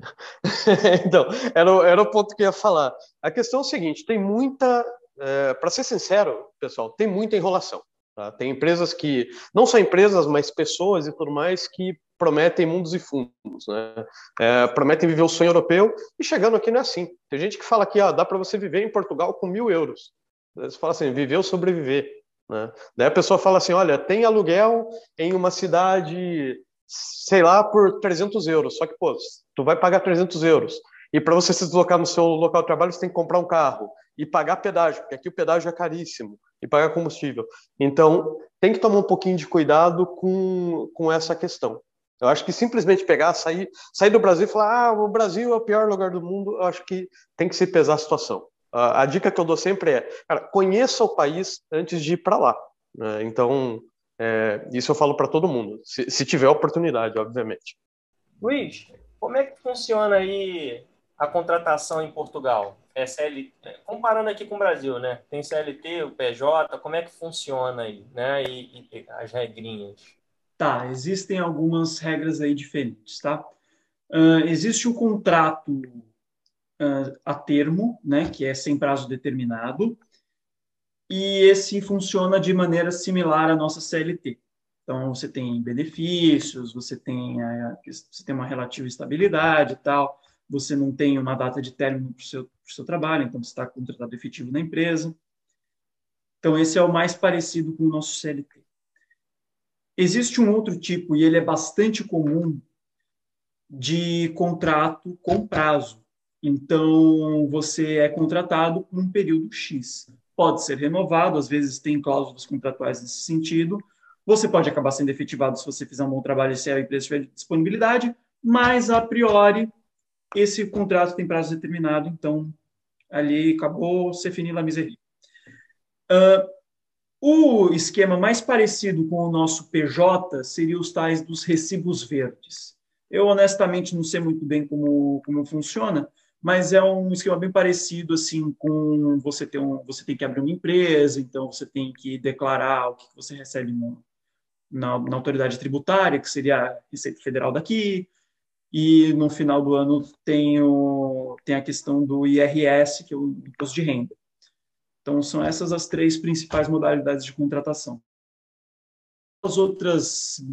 então, era, era o ponto que eu ia falar. A questão é o seguinte: tem muita, é, para ser sincero, pessoal, tem muita enrolação. Tá? Tem empresas que, não só empresas, mas pessoas e tudo mais, que prometem mundos e fundos, né? É, prometem viver o sonho europeu e chegando aqui não é assim. Tem gente que fala que ah, dá para você viver em Portugal com mil euros. Você fala assim, viver ou sobreviver. Né? Daí a pessoa fala assim, olha, tem aluguel em uma cidade, sei lá, por 300 euros. Só que, pô, tu vai pagar 300 euros. E para você se deslocar no seu local de trabalho, você tem que comprar um carro e pagar pedágio, porque aqui o pedágio é caríssimo, e pagar combustível. Então, tem que tomar um pouquinho de cuidado com, com essa questão. Eu acho que simplesmente pegar, sair, sair do Brasil e falar, ah, o Brasil é o pior lugar do mundo, eu acho que tem que se pesar a situação. A, dica que eu dou sempre é, cara, conheça o país antes de ir para lá. Né? Então, é, isso eu falo para todo mundo, se, se tiver oportunidade, obviamente. Luiz, como é que funciona aí a contratação em Portugal? É CLT, comparando aqui com o Brasil, né? Tem CLT, o PJ, como é que funciona aí, né? E, e as regrinhas. Tá, existem algumas regras aí diferentes, tá? Uh, existe o contrato uh, a termo, né? Que é sem prazo determinado, e esse funciona de maneira similar à nossa CLT. Então, você tem benefícios, você tem, a, você tem uma relativa estabilidade e tal você não tem uma data de término para o seu, seu, trabalho, então você está contratado efetivo na empresa. Então, esse é o mais parecido com o nosso CLT. Existe um outro tipo, e ele é bastante comum, de contrato com prazo. Então, você é contratado por um período X. Pode ser renovado, às vezes tem cláusulas contratuais nesse sentido. Você pode acabar sendo efetivado se você fizer um bom trabalho e se a empresa tiver disponibilidade, mas, a priori, esse contrato tem prazo determinado, então ali acabou, se finir la miseria. Uh, o esquema mais parecido com o nosso PJ seria os tais dos recibos verdes. Eu, honestamente, não sei muito bem como, como funciona, mas é um esquema bem parecido assim com você ter um, você tem que abrir uma empresa, então você tem que declarar o que você recebe no, na, na autoridade tributária, que seria a Receita Federal daqui, e no final do ano tem, o, tem a questão do IRS, que é o Imposto de Renda. Então, são essas as três principais modalidades de contratação. As outras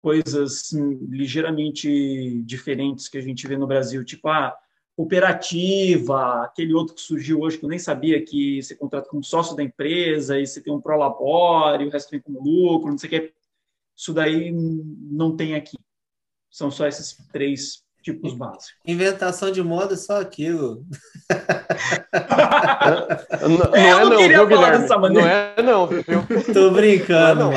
coisas ligeiramente diferentes que a gente vê no Brasil, tipo a cooperativa, aquele outro que surgiu hoje que eu nem sabia que você contrata como sócio da empresa e você tem um prolabore, o resto vem como lucro, não sei o que. Isso daí não tem aqui. São só esses três tipos básicos. Inventação de moda é só aquilo. não, não, é, eu não, não queria viu, falar Guilherme? dessa maneira. Não é não, viu? Tô brincando, não,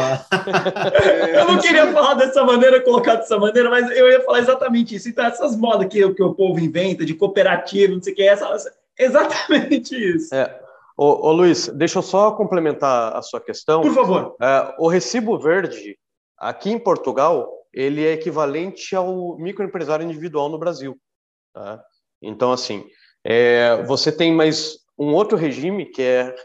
Eu não queria falar dessa maneira, colocar dessa maneira, mas eu ia falar exatamente isso. Então, essas modas que, que o povo inventa, de cooperativa, não sei o que, essa, exatamente isso. É. Ô, ô, Luiz, deixa eu só complementar a sua questão. Por favor. É, o recibo verde, aqui em Portugal, ele é equivalente ao microempresário individual no Brasil. Tá? Então, assim, é, você tem mais um outro regime que é,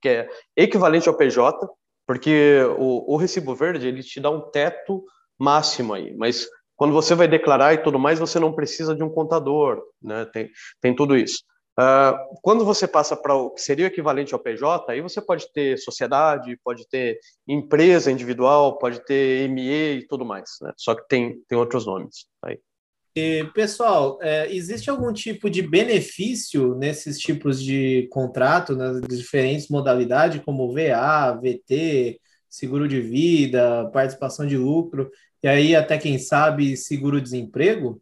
que é equivalente ao PJ, porque o, o, recibo verde ele te dá um teto máximo aí, mas quando você vai declarar e tudo mais, você não precisa de um contador, né? Tem, tem tudo isso. Uh, quando você passa para o que seria o equivalente ao PJ, aí você pode ter sociedade, pode ter empresa individual, pode ter ME e tudo mais, né? Só que tem, tem outros nomes aí. E, pessoal, é, existe algum tipo de benefício nesses tipos de contrato, nas diferentes modalidades, como VA, VT, seguro de vida, participação de lucro, e aí até quem sabe seguro-desemprego?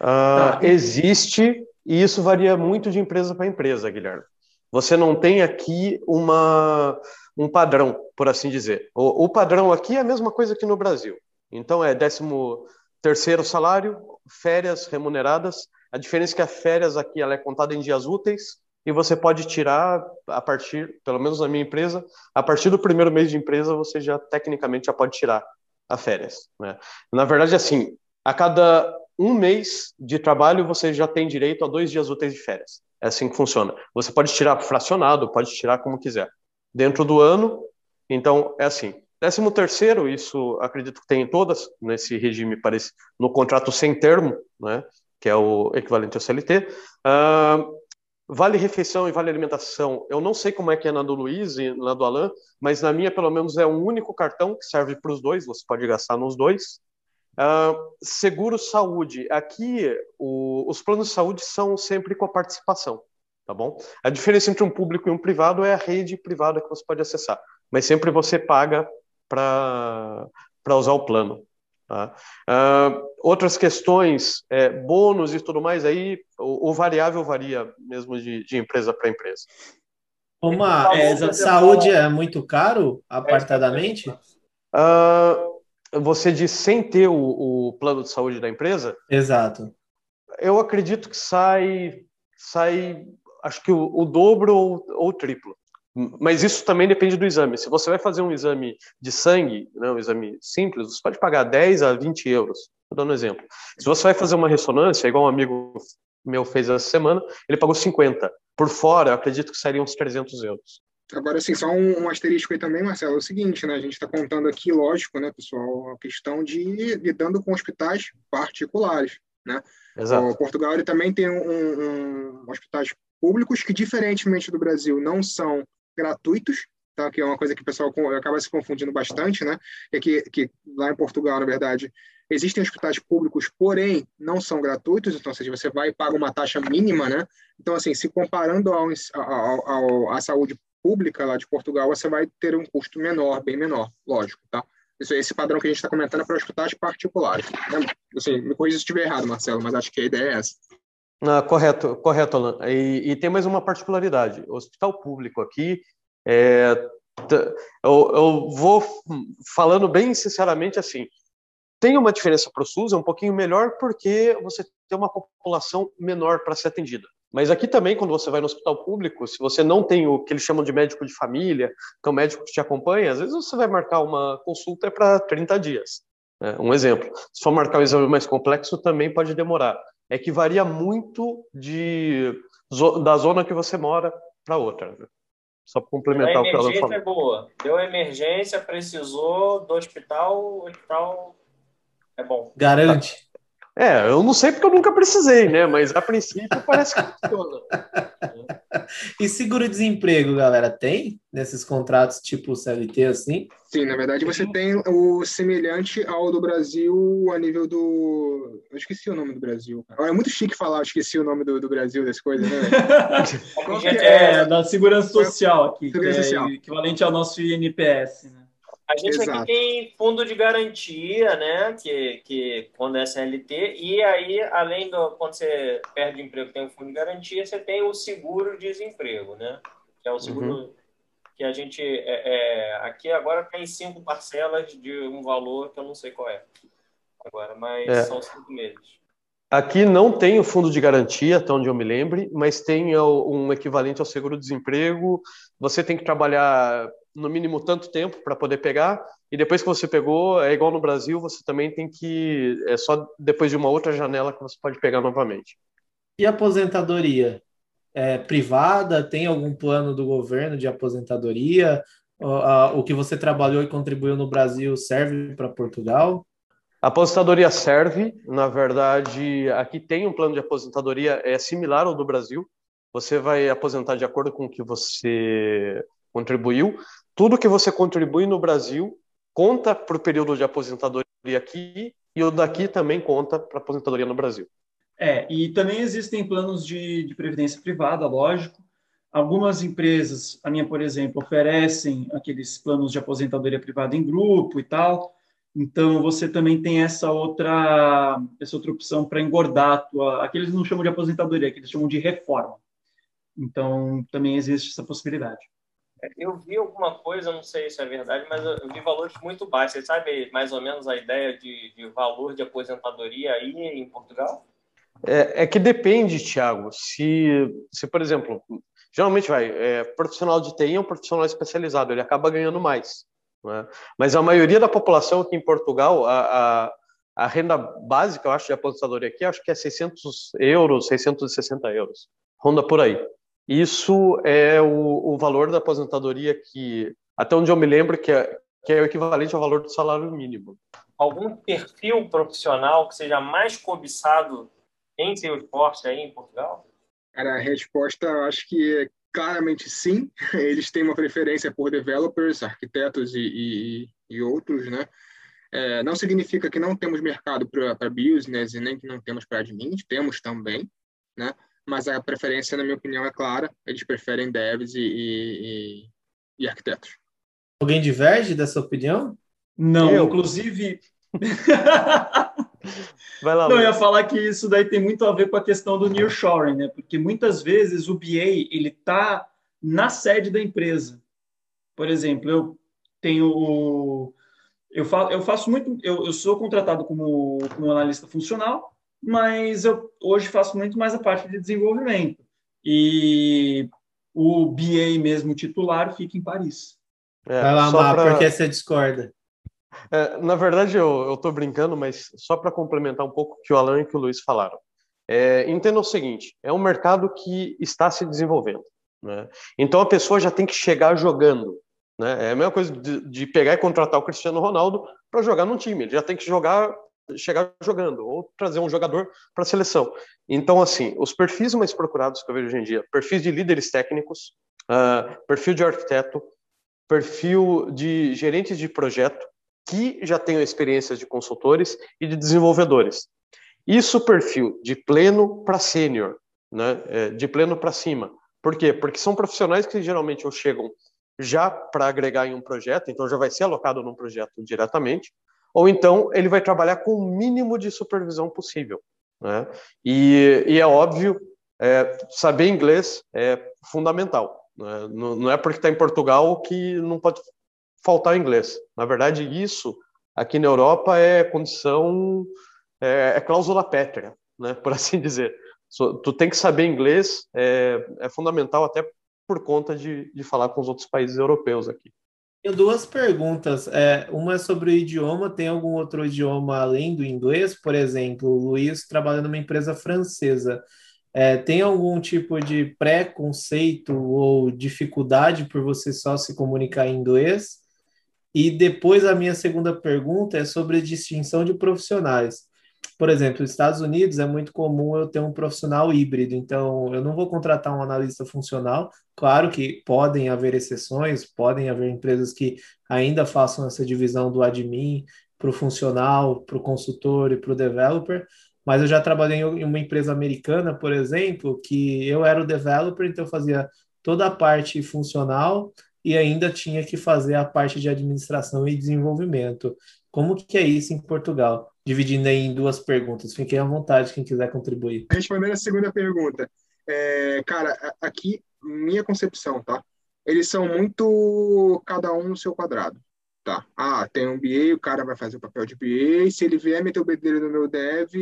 Uh, existe, e isso varia muito de empresa para empresa, Guilherme. Você não tem aqui uma, um padrão, por assim dizer. O, o padrão aqui é a mesma coisa que no Brasil. Então é décimo terceiro salário, férias remuneradas. A diferença é que a férias aqui ela é contada em dias úteis e você pode tirar a partir, pelo menos na minha empresa, a partir do primeiro mês de empresa você já tecnicamente já pode tirar a férias. Né? Na verdade, assim, a cada um mês de trabalho você já tem direito a dois dias úteis de férias. É assim que funciona. Você pode tirar fracionado, pode tirar como quiser. Dentro do ano, então é assim. Décimo terceiro, isso acredito que tem em todas, nesse regime parece, no contrato sem termo, né, que é o equivalente ao CLT. Uh, vale refeição e vale alimentação. Eu não sei como é que é na do Luiz e na do Alan, mas na minha, pelo menos, é um único cartão que serve para os dois, você pode gastar nos dois. Uh, seguro saúde. Aqui, o, os planos de saúde são sempre com a participação, tá bom? A diferença entre um público e um privado é a rede privada que você pode acessar, mas sempre você paga para usar o plano. Tá? Uh, outras questões, é, bônus e tudo mais, aí o, o variável varia mesmo de, de empresa para empresa. Uma é, saúde é muito caro, apartadamente? Uh, você diz sem ter o, o, plano de saúde da empresa? Exato. Eu acredito que sai, sai acho que o, o dobro ou, ou triplo. Mas isso também depende do exame. Se você vai fazer um exame de sangue, né, um exame simples, você pode pagar 10 a 20 euros. Vou dar um exemplo. Se você vai fazer uma ressonância, igual um amigo meu fez essa semana, ele pagou 50. Por fora, eu acredito que seriam uns 300 euros. Agora, assim, só um, um, asterisco aí também, Marcelo, é o seguinte, né? A gente está contando aqui, lógico, né, pessoal, a questão de lidando com hospitais particulares, né? Exato. O Portugal ele também tem um, um hospitais públicos que, diferentemente do Brasil, não são gratuitos, tá? que é uma coisa que o pessoal acaba se confundindo bastante, né? É que, que lá em Portugal, na verdade, existem hospitais públicos, porém não são gratuitos, então, ou seja, você vai e paga uma taxa mínima, né? Então, assim, se comparando ao, ao, ao, à saúde pública lá de Portugal, você vai ter um custo menor, bem menor, lógico, tá? Isso, esse padrão que a gente está comentando é para hospitais particulares. Né? Assim, me corrija se estiver errado, Marcelo, mas acho que a ideia é essa. Ah, correto, correto, Alan. E, e, tem mais uma particularidade. O hospital público aqui, é, eu, eu, vou falando bem sinceramente assim, tem uma diferença para o SUS, é um pouquinho melhor porque você tem uma população menor para ser atendida. Mas aqui também, quando você vai no hospital público, se você não tem o que eles chamam de médico de família, que é o médico que te acompanha, às vezes você vai marcar uma consulta para 30 dias. Né? Um exemplo. Se for marcar um exame mais complexo, também pode demorar é que varia muito de, da zona que você mora para outra. Né? Só para complementar o que ela falou. é boa. Deu emergência, precisou do hospital, o hospital é bom. Garante. É, eu não sei porque eu nunca precisei, né? Mas a princípio parece que funciona. e seguro-desemprego, galera, tem nesses contratos tipo CLT assim? Sim, na verdade você tem o semelhante ao do Brasil a nível do. Eu esqueci o nome do Brasil. É muito chique falar, eu esqueci o nome do, do Brasil, das coisas, né? é, é, da segurança social aqui. Segurança é social. equivalente ao nosso INPS, né? A gente Exato. aqui tem fundo de garantia, né? Que, que quando é SLT, e aí, além do quando você perde emprego, tem o fundo de garantia, você tem o seguro-desemprego, né? Que é o seguro uhum. que a gente. É, é, aqui agora tem cinco parcelas de um valor que eu não sei qual é agora, mas é. são cinco meses. Aqui não tem o fundo de garantia, até onde eu me lembre, mas tem um equivalente ao seguro-desemprego. Você tem que trabalhar no mínimo tanto tempo para poder pegar, e depois que você pegou, é igual no Brasil, você também tem que. É só depois de uma outra janela que você pode pegar novamente. E aposentadoria? É privada? Tem algum plano do governo de aposentadoria? O, que você trabalhou e contribuiu no Brasil serve para Portugal? A aposentadoria serve, na verdade, aqui tem um plano de aposentadoria é similar ao do Brasil, você vai aposentar de acordo com o que você contribuiu. Tudo que você contribui no Brasil conta para o período de aposentadoria aqui e o daqui também conta para aposentadoria no Brasil. É, e também existem planos de, de previdência privada, lógico. Algumas empresas, a minha, por exemplo, oferecem aqueles planos de aposentadoria privada em grupo e tal. Então, você também tem essa outra, essa outra opção para engordar tua. Aqueles não chamam de aposentadoria, aqueles chamam de reforma. Então, também existe essa possibilidade. Eu vi alguma coisa, não sei se é verdade, mas eu vi valores muito baixos. Você sabe mais ou menos a ideia de, de valor de aposentadoria aí em Portugal? É, é, que depende, Thiago. Se, se, por exemplo, geralmente vai, é, profissional de TI é um profissional especializado, ele acaba ganhando mais. Né? Mas a maioria da população aqui em Portugal, a, a, a, renda básica, eu acho, de aposentadoria aqui, acho que é 600 euros, 660 euros. Ronda por aí. Isso é o, o valor da aposentadoria que, até onde eu me lembro, que é, que é o equivalente ao valor do salário mínimo. Algum perfil profissional que seja mais cobiçado em seu esporte aí em Portugal? Cara, a resposta eu acho que é claramente sim. Eles têm uma preferência por developers, arquitetos e, e, e outros, né? É, não significa que não temos mercado para business e nem que não temos para admins, temos também, né? Mas a preferência, na minha opinião, é clara. Eles preferem devs e, e, e arquitetos. Alguém diverge dessa opinião? Não, eu. inclusive. Vai lá, Não, eu ia falar que isso daí tem muito a ver com a questão do nearshoring, né? Porque muitas vezes o BA ele tá na sede da empresa. Por exemplo, eu tenho o eu faço, eu faço muito, eu, eu sou contratado como, como analista funcional mas eu hoje faço muito mais a parte de desenvolvimento. E o BA mesmo titular fica em Paris. É, Vai lá, Má, pra... porque você discorda. É, na verdade, eu estou brincando, mas só para complementar um pouco o que o Alan e que o Luiz falaram. É, entenda o seguinte: é um mercado que está se desenvolvendo. Né? Então a pessoa já tem que chegar jogando. Né? É a mesma coisa de, de pegar e contratar o Cristiano Ronaldo para jogar num time. Ele já tem que jogar chegar jogando ou trazer um jogador para a seleção. Então, assim, os perfis mais procurados que eu vejo hoje em dia, perfis de líderes técnicos, uh, perfil de arquiteto, perfil de gerentes de projeto que já tenham experiências de consultores e de desenvolvedores. Isso perfil de pleno para sênior, né? É, de pleno para cima. Por quê? Porque são profissionais que geralmente ou chegam já para agregar em um projeto, então já vai ser alocado num projeto diretamente, ou então ele vai trabalhar com o mínimo de supervisão possível. Né? E, e é óbvio, é, saber inglês é fundamental. Né? Não, não é porque está em Portugal que não pode faltar inglês. Na verdade, isso aqui na Europa é condição, é, é cláusula pétrea, né? por assim dizer. So, tu tem que saber inglês, é, é fundamental até por conta de, de falar com os outros países europeus aqui. Tenho duas perguntas. É, uma é sobre o idioma. Tem algum outro idioma além do inglês? Por exemplo, o Luiz trabalha numa empresa francesa. É, tem algum tipo de preconceito ou dificuldade por você só se comunicar em inglês? E depois a minha segunda pergunta é sobre distinção de profissionais por exemplo, nos Estados Unidos é muito comum eu ter um profissional híbrido, então eu não vou contratar um analista funcional. Claro que podem haver exceções, podem haver empresas que ainda façam essa divisão do admin para o funcional, para o consultor e para o developer, mas eu já trabalhei em uma empresa americana, por exemplo, que eu era o developer, então eu fazia toda a parte funcional e ainda tinha que fazer a parte de administração e desenvolvimento. Como que é isso em Portugal? Dividindo em duas perguntas. Fiquem à vontade quem quiser contribuir. Respondendo a segunda pergunta, é, cara, aqui, minha concepção, tá? Eles são muito cada um no seu quadrado, tá? Ah, tem um BA, o cara vai fazer o papel de BA, se ele vier meter o bedelho no meu dev,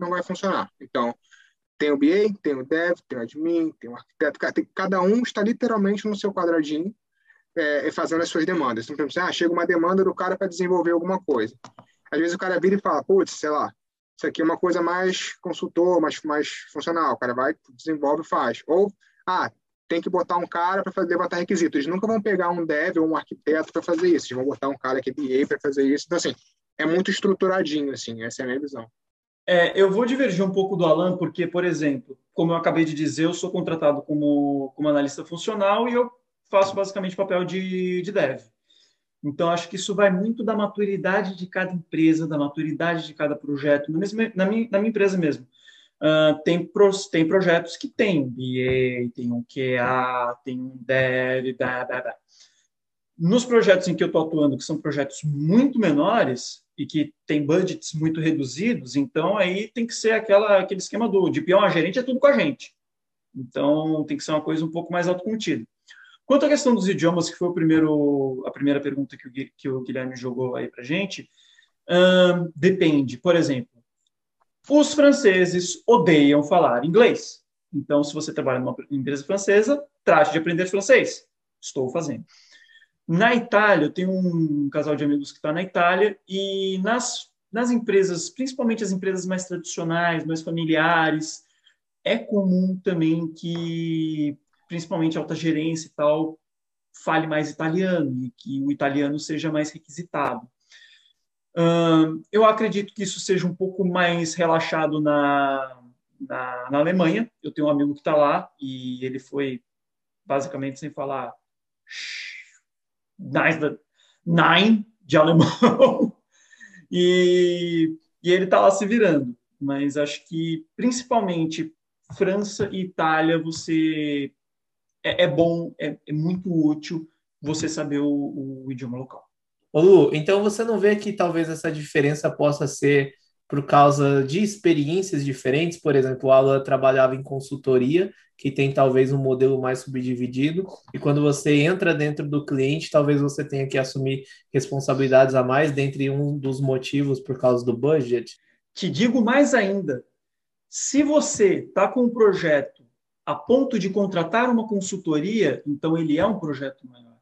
não vai funcionar. Então, tem o BA, tem o dev, tem o admin, tem o arquiteto, cada um está literalmente no seu quadradinho é, fazendo as suas demandas. Então, por exemplo, ah, chega uma demanda do cara para desenvolver alguma coisa. Às vezes o cara vira e fala, putz, sei lá, isso aqui é uma coisa mais consultor, mais, mais funcional. O cara vai, desenvolve e faz. Ou, ah, tem que botar um cara para levantar requisitos. Eles nunca vão pegar um dev ou um arquiteto para fazer isso. Eles vão botar um cara que é BA para fazer isso. Então, assim, é muito estruturadinho, assim, essa é a minha visão. É, eu vou divergir um pouco do Alan, porque, por exemplo, como eu acabei de dizer, eu sou contratado como, como analista funcional e eu faço basicamente papel de, de dev. Então, acho que isso vai muito da maturidade de cada empresa, da maturidade de cada projeto. Na, mesma, na, minha, na minha empresa mesmo, uh, tem, pros, tem projetos que tem BA, tem um QA, tem um dev, blá, blá, blá. Nos projetos em que eu estou atuando, que são projetos muito menores e que tem budgets muito reduzidos, então aí tem que ser aquela, aquele esquema do de peão a gerente é tudo com a gente. Então, tem que ser uma coisa um pouco mais autocontida. Quanto à questão dos idiomas, que foi primeiro, a primeira pergunta que o, que o Guilherme jogou aí para a gente, depende. Por exemplo, os franceses odeiam falar inglês. Então, se você trabalha numa empresa francesa, trate de aprender francês. Estou fazendo. Na Itália, eu tenho um casal de amigos que está na Itália e nas, nas empresas, principalmente as empresas mais tradicionais, mais familiares, é comum também que principalmente alta gerência e tal, fale mais italiano e que o italiano seja mais requisitado. eu acredito que isso seja um pouco mais relaxado na, na, na Alemanha. Eu tenho um amigo que está lá e ele foi basicamente sem falar nine de alemão e, e ele está lá se virando. Mas acho que principalmente França e Itália você é, é bom, é, é, muito útil você saber o, o idioma local. Ô Lu, então você não vê que talvez essa diferença possa ser por causa de experiências diferentes? Por exemplo, o Alan trabalhava em consultoria, que tem talvez um modelo mais subdividido, e quando você entra dentro do cliente, talvez você tenha que assumir responsabilidades a mais, dentre um dos motivos por causa do budget. Te digo mais ainda, se você está com um projeto a ponto de contratar uma consultoria, então ele é um projeto maior,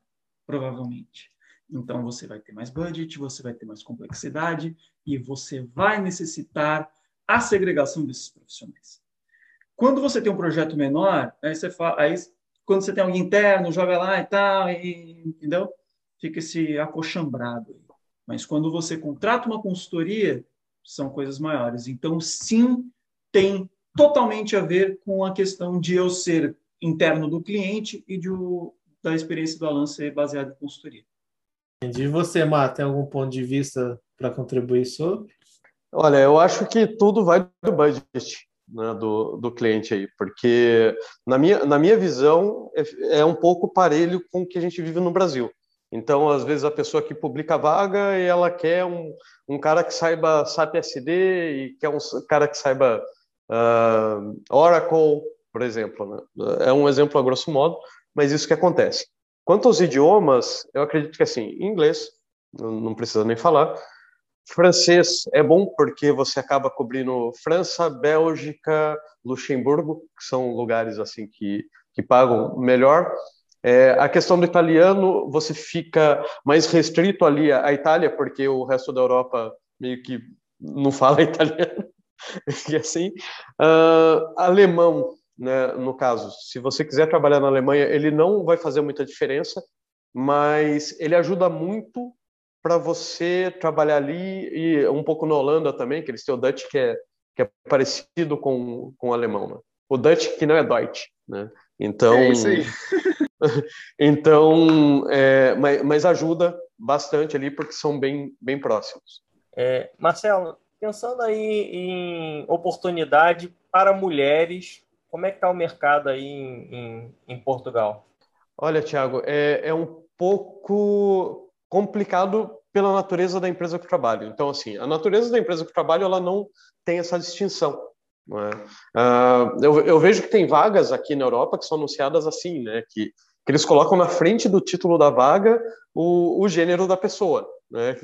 provavelmente. Então você vai ter mais budget, você vai ter mais complexidade e você vai necessitar a segregação desses profissionais. Quando você tem um projeto menor, aí você fala, aí quando você tem alguém interno, joga lá e tal, e, entendeu? Fica esse acochambrado. Mas quando você contrata uma consultoria, são coisas maiores. Então, sim, tem totalmente a ver com a questão de eu ser interno do cliente e de o, da experiência do Alan ser baseada em consultoria. De você, Mar, tem algum ponto de vista para contribuir sobre? Olha, eu acho que tudo vai do budget né, do, do cliente aí, porque na minha, na minha visão é, é um pouco parelho com o que a gente vive no Brasil. Então, às vezes, a pessoa que publica a vaga e ela quer um, um cara que saiba SAP SD e quer um cara que saiba Uh, Oracle, por exemplo, né? é um exemplo a grosso modo, mas isso que acontece. Quanto aos idiomas, eu acredito que assim, inglês, não precisa nem falar. Francês é bom porque você acaba cobrindo França, Bélgica, Luxemburgo, que são lugares assim que, que pagam melhor. É, a questão do italiano, você fica mais restrito ali à Itália, porque o resto da Europa meio que não fala italiano. e assim, uh, alemão, né, no caso, se você quiser trabalhar na Alemanha, ele não vai fazer muita diferença, mas ele ajuda muito para você trabalhar ali e um pouco na Holanda também, que eles têm o Dutch que é, que é parecido com, com o alemão, né? O Dutch que não é Deutsch, né? Então, é isso aí. então, é, mas, mas, ajuda bastante ali porque são bem, bem próximos. É, Marcelo, Pensando aí em oportunidade para mulheres, como é que está o mercado aí em, em, em Portugal? Olha, Tiago, é, é um pouco complicado pela natureza da empresa que eu trabalho. Então, assim, a natureza da empresa que eu trabalho, ela não tem essa distinção. É? Uh, eu, eu, vejo que tem vagas aqui na Europa que são anunciadas assim, né? Que, que eles colocam na frente do título da vaga o, o gênero da pessoa. Né?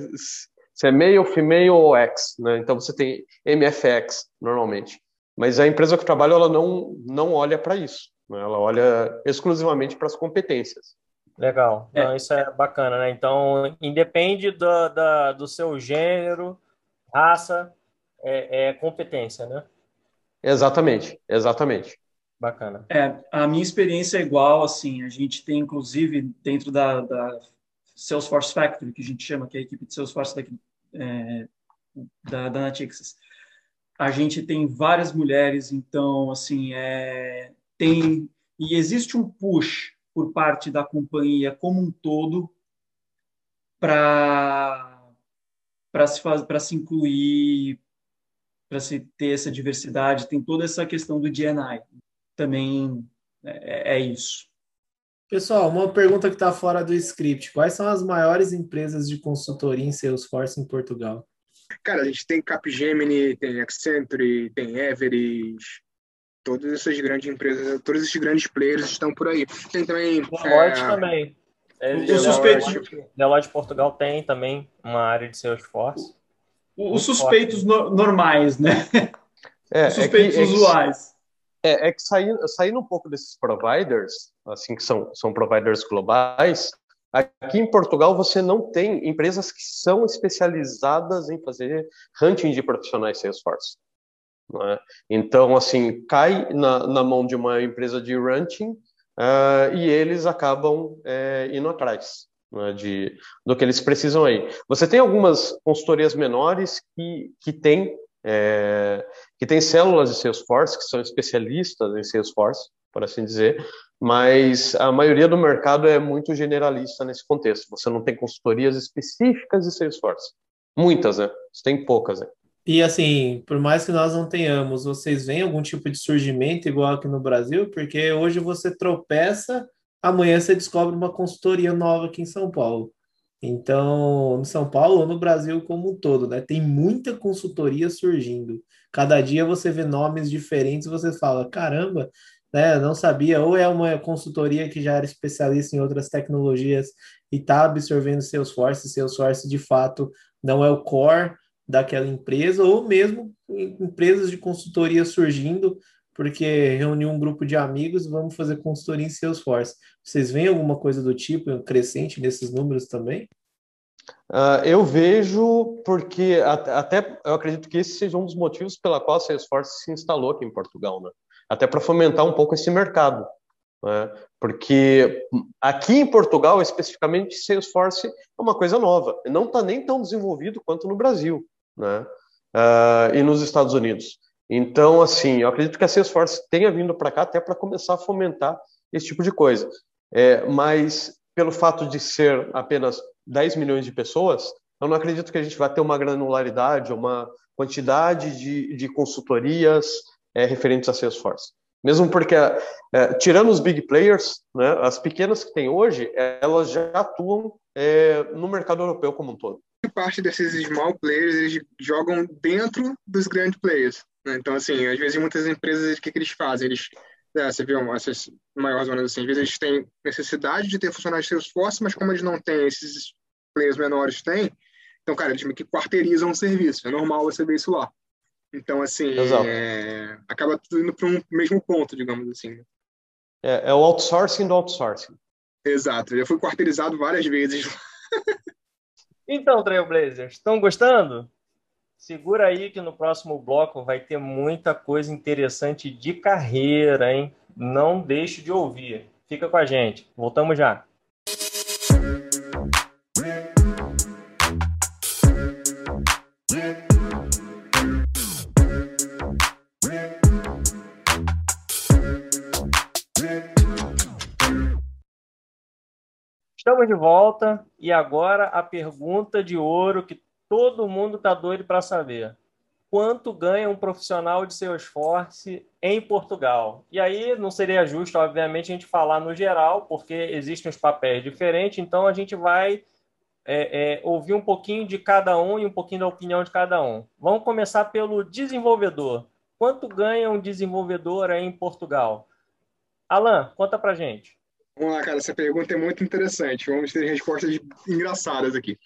Se é male, female ou X, né? Então você tem MFX normalmente. Mas a empresa que eu trabalho ela não não olha para isso, né? ela olha exclusivamente para as competências. Legal, é. Não, isso é bacana, né? Então independe do, da, do seu gênero, raça, é, é competência, né? Exatamente, exatamente. Bacana. É, a minha experiência é igual, assim, a gente tem, inclusive, dentro da, da Salesforce Factory, que a gente chama, que é a equipe de Salesforce daqui, é, da, da Natixis. a gente tem várias mulheres, então, assim, é, tem e existe um push por parte da companhia como um todo para se para se incluir, para se ter essa diversidade, tem toda essa questão do DNI. Também é, é isso. Pessoal, uma pergunta que está fora do script. Quais são as maiores empresas de consultoria em Salesforce em Portugal? Cara, a gente tem Capgemini, tem Accenture, tem Everest, todas essas grandes empresas, todos esses grandes players estão por aí. Tem também... Deloitte é... também. É, o suspeito Deloitte Portugal tem também uma área de Salesforce. Os suspeitos no, normais, né? É, Os suspeitos é que, usuais. É, é que saindo, saindo um pouco desses providers, assim que são, são providers globais, aqui em Portugal você não tem empresas que são especializadas em fazer hunting de profissionais Salesforce. É? Então, assim, cai na, na, mão de uma empresa de hunting uh, e eles acabam é, indo atrás né, de, do que eles precisam aí. Você tem algumas consultorias menores que, que têm é, que tem células de Salesforce, que são especialistas em Salesforce, por assim dizer, mas a maioria do mercado é muito generalista nesse contexto. Você não tem consultorias específicas de Salesforce. Muitas, né? Você tem poucas, né? E assim, por mais que nós não tenhamos, vocês veem algum tipo de surgimento igual aqui no Brasil? Porque hoje você tropeça, amanhã você descobre uma consultoria nova aqui em São Paulo. Então, no São Paulo ou no Brasil como um todo, né? Tem muita consultoria surgindo. Cada dia você vê nomes diferentes, você fala, caramba, né? Não sabia, ou é uma consultoria que já era especialista em outras tecnologias e está absorvendo Salesforce, Salesforce de fato não é o core daquela empresa, ou mesmo empresas de consultoria surgindo, porque reunir um grupo de amigos vamos fazer consultoria em Salesforce. Vocês veem alguma coisa do tipo crescente nesses números também? Uh, eu vejo porque até eu acredito que esse seja um dos motivos pela qual a Salesforce se instalou aqui em Portugal, né? Até para fomentar um pouco esse mercado, né? Porque aqui em Portugal, especificamente, Salesforce é uma coisa nova, não está nem tão desenvolvido quanto no Brasil né? Uh, e nos Estados Unidos. Então, assim, eu acredito que a Salesforce tenha vindo para cá até para começar a fomentar esse tipo de coisa. É, mas, pelo fato de ser apenas 10 milhões de pessoas, eu não acredito que a gente vai ter uma granularidade, uma quantidade de, de consultorias é, referentes a Salesforce. Mesmo porque, é, tirando os big players, né, as pequenas que tem hoje, elas já atuam é, no mercado europeu como um todo parte desses small players eles jogam dentro dos grandes players. Né? Então, assim, às vezes muitas empresas, o que, que eles fazem? Eles, é, você viu essas maiores zonas assim, às vezes eles têm necessidade de ter funcionários de Salesforce, mas como eles não têm, esses players menores têm, então, cara, eles meio que quarteirizam o serviço. É normal você ver isso lá. Então, assim, é, acaba tudo indo para um mesmo ponto, digamos assim. É, é, o outsourcing do outsourcing. Exato. Eu fui quarteirizado várias vezes. Então, Trailblazers, estão gostando? Segura aí que no próximo bloco vai ter muita coisa interessante de carreira, hein? Não deixe de ouvir. Fica com a gente. Voltamos já. Estamos de volta e agora a pergunta de ouro que todo mundo está doido para saber. Quanto ganha um profissional de Salesforce em Portugal? E aí não seria justo, obviamente, a gente falar no geral, porque existem os papéis diferentes, então a gente vai é, é, ouvir um pouquinho de cada um e um pouquinho da opinião de cada um. Vamos começar pelo desenvolvedor. Quanto ganha um desenvolvedor aí em Portugal? Alan, conta para gente. Vamos lá, cara, essa pergunta é muito interessante. Vamos ter respostas engraçadas aqui.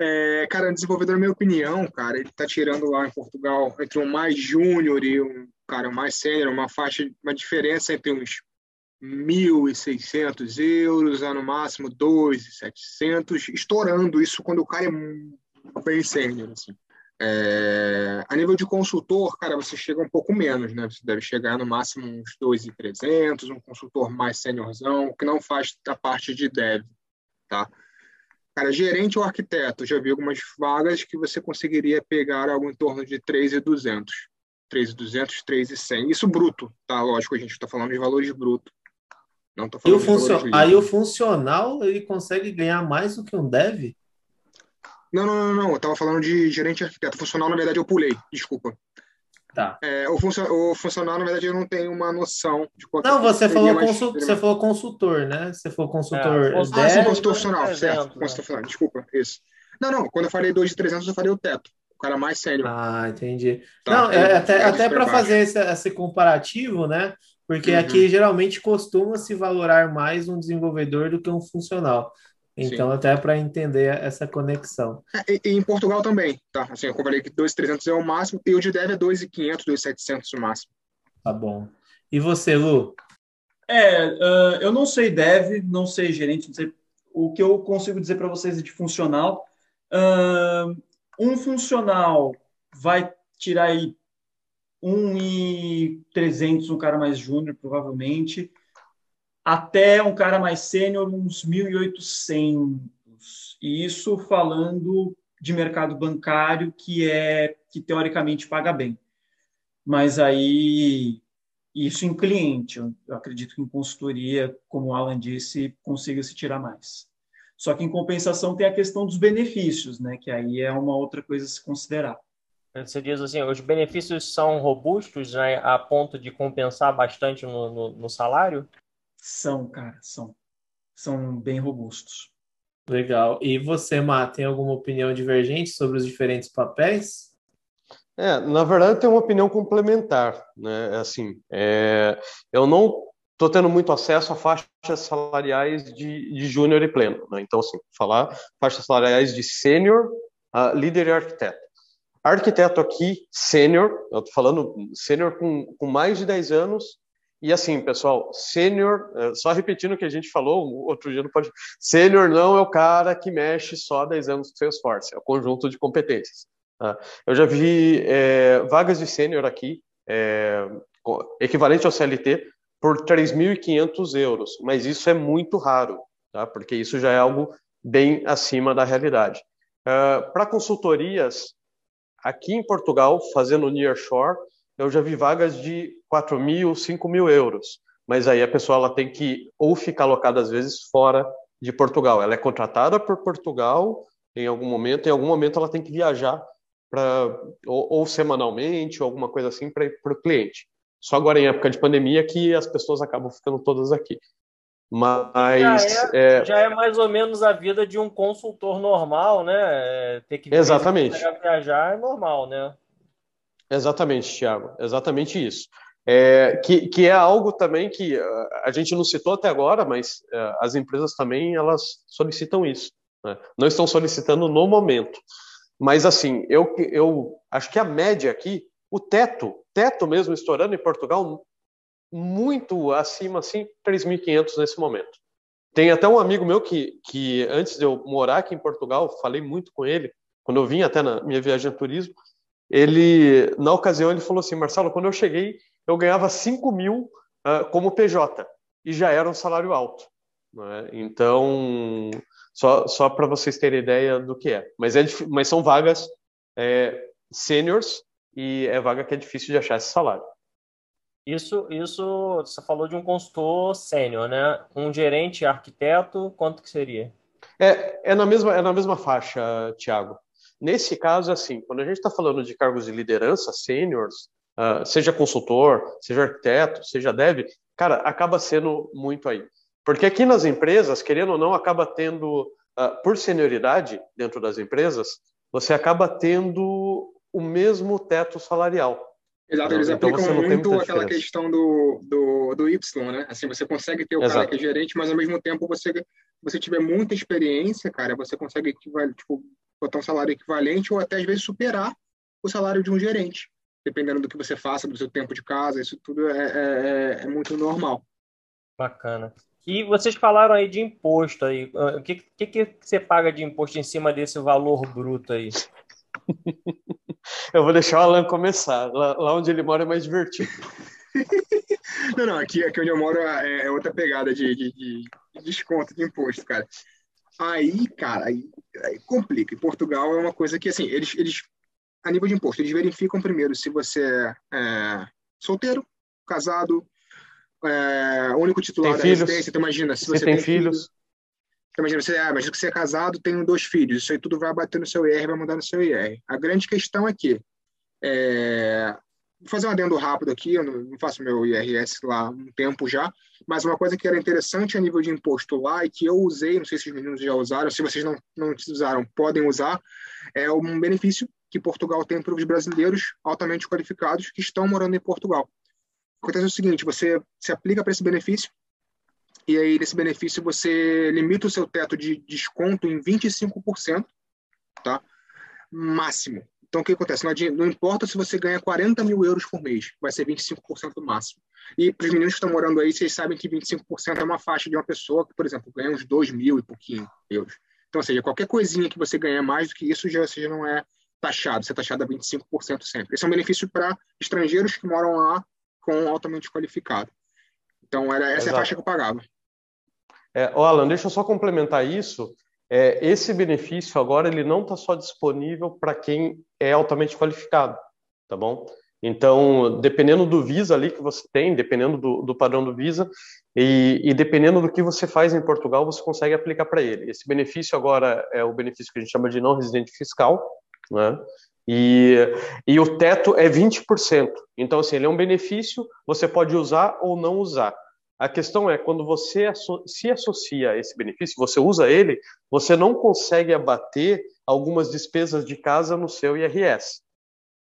É, cara, um desenvolvedor, na minha opinião, cara, ele tá tirando lá em Portugal entre um mais júnior e um cara mais sênior, uma faixa, uma diferença entre uns 1.600 euros a no máximo 2.700, estourando isso quando o cara é bem sênior, assim. É, a nível de consultor, cara, você chega um pouco menos, né? Você deve chegar no máximo uns 2.300, um consultor mais seniorzão, que não faz a parte de dev, tá? Cara, gerente ou arquiteto, já vi algumas vagas que você conseguiria pegar algo em torno de 3.200, 3,200, 3,100. Isso bruto, tá? Lógico, a gente está falando de valores brutos. Não tô falando e o funcio... Aí o funcional ele consegue ganhar mais do que um dev? Não, não, não, não. Eu tava falando de gerente arquiteto. Funcional, na verdade, eu pulei. Desculpa. Tá. É, o, funcio... o funcional, na verdade, eu não tenho uma noção de quanto Não, você falou, consul... você falou consultor, né? Você falou consultor. É, ah, sim, consultor funcional, certo. Consultor funcional. Desculpa, isso. Não, não. Quando eu falei 2 de 300, eu falei o teto. O cara mais sério. Ah, entendi. Tá, não, é, até, é até para fazer esse, esse comparativo, né? Porque uhum. aqui geralmente costuma se valorar mais um desenvolvedor do que um funcional. Então, Sim. até para entender essa conexão. É, e, e, em Portugal também, tá? Assim, eu falei que 2.300 é o máximo, e o de dev é 2.500, 2.700 o máximo. Tá bom. E você, Lu? É, uh, eu não sei dev, não sei gerente, não sei. O que eu consigo dizer para vocês é de funcional. Uh, um funcional vai tirar aí um e 300, um cara mais júnior, provavelmente, até um cara mais sênior, uns 1.800. E isso falando de mercado bancário, que é que teoricamente paga bem. Mas aí isso em cliente, eu acredito que em consultoria, como o Alan disse, consiga se tirar mais. Só que em compensação tem a questão dos benefícios, né? Que aí é uma outra coisa a se considerar. Você diz assim, os benefícios são robustos né, a ponto de compensar bastante no, no, no salário? São, cara, são. São bem robustos. Legal. E você, Má, tem alguma opinião divergente sobre os diferentes papéis? É, na verdade, tem uma opinião complementar, né? Assim, é, eu não estou tendo muito acesso a faixas salariais de, de júnior e pleno, né? Então, assim, falar faixas salariais de sênior, uh, líder e arquiteto. Arquiteto aqui, sênior, eu estou falando sênior com, com mais de 10 anos. E assim, pessoal, sênior, é, só repetindo o que a gente falou outro dia não pode. Sênior não é o cara que mexe só há 10 anos com Salesforce, é o conjunto de competências. Tá? Eu já vi é, vagas de sênior aqui, é, equivalente ao CLT, por 3.500 euros, mas isso é muito raro, tá? porque isso já é algo bem acima da realidade. Uh, Para consultorias, Aqui em Portugal, fazendo nearshore, eu já vi vagas de 4 mil, 5 mil euros. Mas aí a pessoa ela tem que ou ficar alocada às vezes fora de Portugal. Ela é contratada por Portugal em algum momento, em algum momento ela tem que viajar para ou, ou, semanalmente ou alguma coisa assim para o cliente. Só agora em época de pandemia que as pessoas acabam ficando todas aqui. Mas já é, é, já é, mais ou menos a vida de um consultor normal, né? É, ter que exatamente viajar é normal, né? Exatamente, Thiago. Exatamente isso. É, que, que é algo também que uh, a gente não citou até agora, mas uh, as empresas também elas solicitam isso. Né? Não estão solicitando no momento. Mas assim, eu, eu acho que a média aqui, o teto, teto mesmo estourando em Portugal, muito acima, assim, 3.500 nesse momento. Tem até um amigo meu que, que, antes de eu morar aqui em Portugal, falei muito com ele, quando eu vim até na minha viagem de turismo, ele, na ocasião, ele falou assim, Marcelo, quando eu cheguei, eu ganhava 5 mil uh, como PJ, e já era um salário alto. Né? Então, só, só para vocês terem ideia do que é. Mas, é, mas são vagas é, seniors, e é vaga que é difícil de achar esse salário. Isso, isso você falou de um consultor sênior, né? Um gerente arquiteto, quanto que seria? É, é, na, mesma, é na mesma faixa, Tiago. Nesse caso, assim, quando a gente está falando de cargos de liderança, sêniors, uh, seja consultor, seja arquiteto, seja dev, cara, acaba sendo muito aí. Porque aqui nas empresas, querendo ou não, acaba tendo, uh, por senioridade dentro das empresas, você acaba tendo o mesmo teto salarial. Exato, eles então aplicam muito aquela questão do, do, do Y, né? Assim, você consegue ter o Exato. cara que é gerente, mas ao mesmo tempo você você tiver muita experiência, cara, você consegue tipo, botar um salário equivalente ou até às vezes superar o salário de um gerente, dependendo do que você faça, do seu tempo de casa, isso tudo é, é, é, é muito normal. Bacana. E vocês falaram aí de imposto aí. O que, que, que você paga de imposto em cima desse valor bruto aí? Eu vou deixar o Alan começar. Lá, lá onde ele mora é mais divertido. não, não, aqui, aqui onde eu moro é, é outra pegada de, de, de, desconto de imposto, cara. Aí, cara, aí, aí, complica. Em Portugal é uma coisa que, assim, eles, eles a nível de imposto, eles verificam primeiro se você é solteiro, casado, é, único titular tem da filhos? residência. Então, imagina, se Você você tem filhos? Então, imagina, você, ah, imagina que você é casado, tem dois filhos. Isso aí tudo vai bater no seu IR, vai mandar no seu IR. A grande questão é que, é, fazer um adendo rápido aqui, eu não, faço meu IRS lá há um tempo já, mas uma coisa que era interessante a nível de imposto lá e que eu usei, não sei se os meninos já usaram, se vocês não, não usaram, podem usar, é um benefício que Portugal tem para os brasileiros altamente qualificados que estão morando em Portugal. Acontece o seguinte, você se aplica para esse benefício, e aí nesse benefício você limita o seu teto de desconto em 25%, tá? Máximo. Então o que acontece? Não, importa se você ganha 40 mil euros por mês, vai ser 25% máximo. E para os meninos que estão morando aí, vocês sabem que 25% é uma faixa de uma pessoa que, por exemplo, ganha uns 2 mil e pouquinho euros. Então, ou seja, qualquer coisinha que você ganha mais do que isso já, você já não é taxado, você é taxado a 25% sempre. Esse é um benefício para estrangeiros que moram lá com altamente qualificado. Então, era essa é a faixa que eu pagava. É, Alan, deixa eu só complementar isso. É, esse benefício agora ele não está só disponível para quem é altamente qualificado, tá bom? Então, dependendo do Visa ali que você tem, dependendo do, do padrão do Visa e, e dependendo do que você faz em Portugal, você consegue aplicar para ele. Esse benefício agora é o benefício que a gente chama de não residente fiscal, né? E, e o teto é 20%. Então, assim, ele é um benefício, você pode usar ou não usar. A questão é, quando você se associa a esse benefício, você usa ele, você não consegue abater algumas despesas de casa no seu IRS,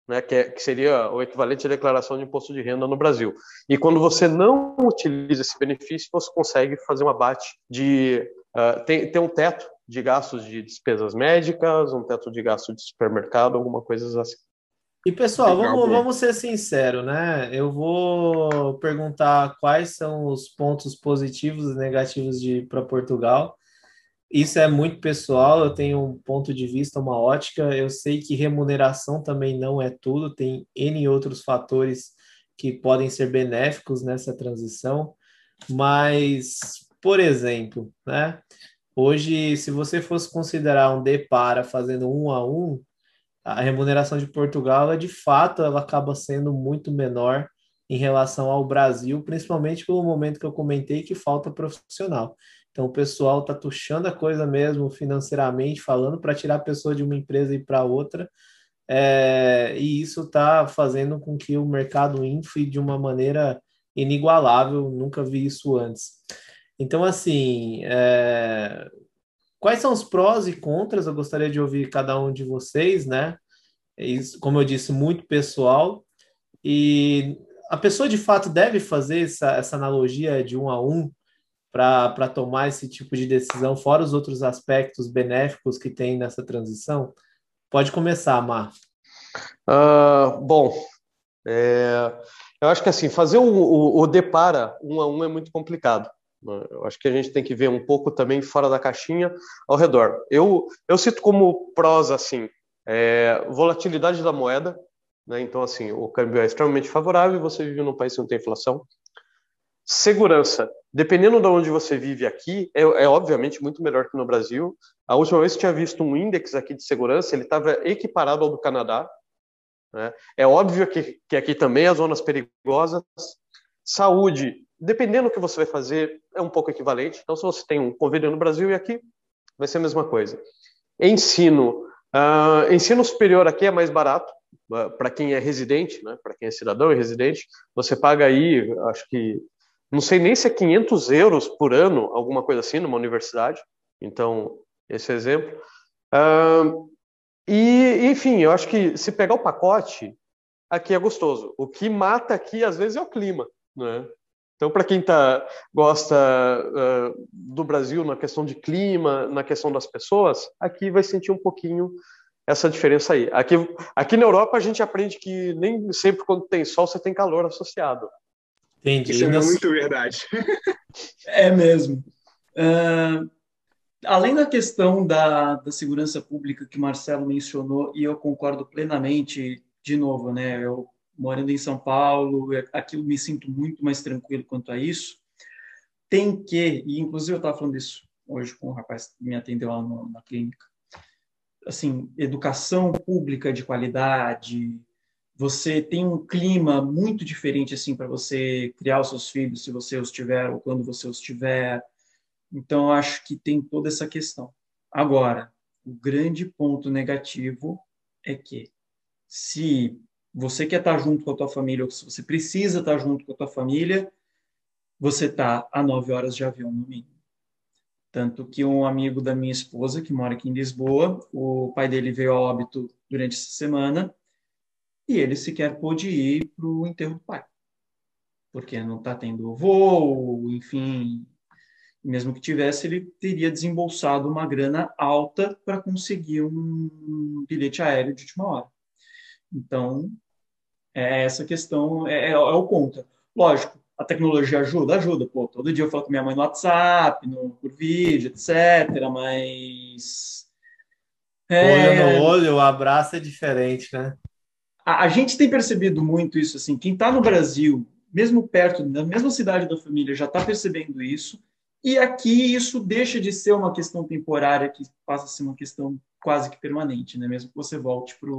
né, que, é, que seria o equivalente à declaração de imposto de renda no Brasil. E quando você não utiliza esse benefício, você consegue fazer um abate de... Uh, tem, tem um teto de gastos de despesas médicas, um teto de gasto de supermercado, alguma coisa assim. E pessoal, vamos, vamos ser sinceros, né? Eu vou perguntar quais são os pontos positivos e negativos de para Portugal. Isso é muito pessoal, eu tenho um ponto de vista, uma ótica. Eu sei que remuneração também não é tudo, tem N outros fatores que podem ser benéficos nessa transição. Mas, por exemplo, né? Hoje, se você fosse considerar um depara fazendo um a um, a remuneração de Portugal, é de fato, ela acaba sendo muito menor em relação ao Brasil, principalmente pelo momento que eu comentei que falta profissional. Então, o pessoal está tuchando a coisa mesmo financeiramente, falando para tirar a pessoa de uma empresa e para outra, é, e isso está fazendo com que o mercado infle de uma maneira inigualável, nunca vi isso antes. Então, assim, é, quais são os prós e contras? Eu gostaria de ouvir cada um de vocês, né? Isso, como eu disse, muito pessoal. E a pessoa de fato deve fazer essa, essa analogia de um a um para tomar esse tipo de decisão, fora os outros aspectos benéficos que tem nessa transição? Pode começar, Mar. Uh, bom, é, eu acho que assim, fazer o, o, o depara um a um é muito complicado. Eu acho que a gente tem que ver um pouco também fora da caixinha ao redor. Eu, eu cito como prós assim, é, volatilidade da moeda, né? então assim, o câmbio é extremamente favorável, você vive num país que não tem inflação. Segurança, dependendo de onde você vive aqui, é, é obviamente muito melhor que no Brasil. A última vez que tinha visto um índice aqui de segurança, ele estava equiparado ao do Canadá. Né? É óbvio que, que aqui também há zonas perigosas. Saúde, dependendo do que você vai fazer, é um pouco equivalente. Então, se você tem um convênio no Brasil e aqui, vai ser a mesma coisa. Ensino, uh, ensino superior aqui é mais barato uh, para quem é residente, né? para quem é cidadão e residente. Você paga aí, acho que, não sei nem se é 500 euros por ano, alguma coisa assim, numa universidade. Então, esse é exemplo. Uh, e, enfim, eu acho que se pegar o pacote, aqui é gostoso. O que mata aqui, às vezes, é o clima. Né? Então, para quem tá, gosta uh, do Brasil na questão de clima, na questão das pessoas, aqui vai sentir um pouquinho essa diferença aí. Aqui, aqui na Europa, a gente aprende que nem sempre quando tem sol, você tem calor associado. Entendi. Isso é muito verdade. É mesmo. Uh, além da questão da, da segurança pública que o Marcelo mencionou, e eu concordo plenamente, de novo, né? Eu morando em São Paulo, aqui eu me sinto muito mais tranquilo quanto a isso. Tem que, e inclusive eu estava falando isso hoje com um rapaz que me atendeu lá no, na clínica, assim, educação pública de qualidade, você tem um clima muito diferente assim para você criar os seus filhos, se você os tiver ou quando você os tiver. Então acho que tem toda essa questão. Agora, o grande ponto negativo é que se você quer estar junto com a tua família ou se você precisa estar junto com a tua família, você está a nove horas de avião no mínimo. Tanto que um amigo da minha esposa, que mora aqui em Lisboa, o pai dele veio a óbito durante essa semana e ele sequer pôde ir para o enterro do pai. Porque não está tendo voo, enfim. Mesmo que tivesse, ele teria desembolsado uma grana alta para conseguir um bilhete aéreo de última hora. Então, é essa questão, é, é, é o contra. Lógico, a tecnologia ajuda? Ajuda, pô. Todo dia eu falo com minha mãe no WhatsApp, no, por vídeo, etc. Mas. É... Olho no olho, o abraço é diferente, né? A, a gente tem percebido muito isso, assim. Quem está no Brasil, mesmo perto, na mesma cidade da família, já está percebendo isso. E aqui isso deixa de ser uma questão temporária, que passa a ser uma questão quase que permanente, né? Mesmo que você volte para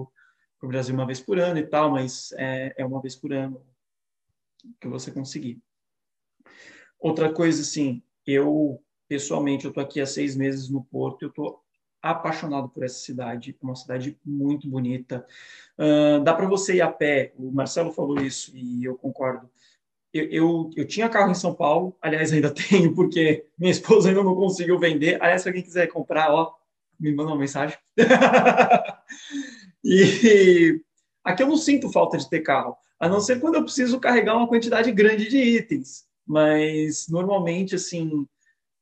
o Brasil uma vez por ano e tal, mas é, é uma vez por ano que você conseguir. Outra coisa, assim, eu pessoalmente eu tô aqui há seis meses no Porto, eu tô apaixonado por essa cidade, é uma cidade muito bonita. Uh, dá para você ir a pé. O Marcelo falou isso e eu concordo. Eu, eu, eu, tinha carro em São Paulo, aliás, ainda tenho, porque minha esposa ainda não conseguiu vender. Aliás, se alguém quiser comprar, ó, me manda uma mensagem. e aqui eu não sinto falta de ter carro a não ser quando eu preciso carregar uma quantidade grande de itens. Mas normalmente, assim,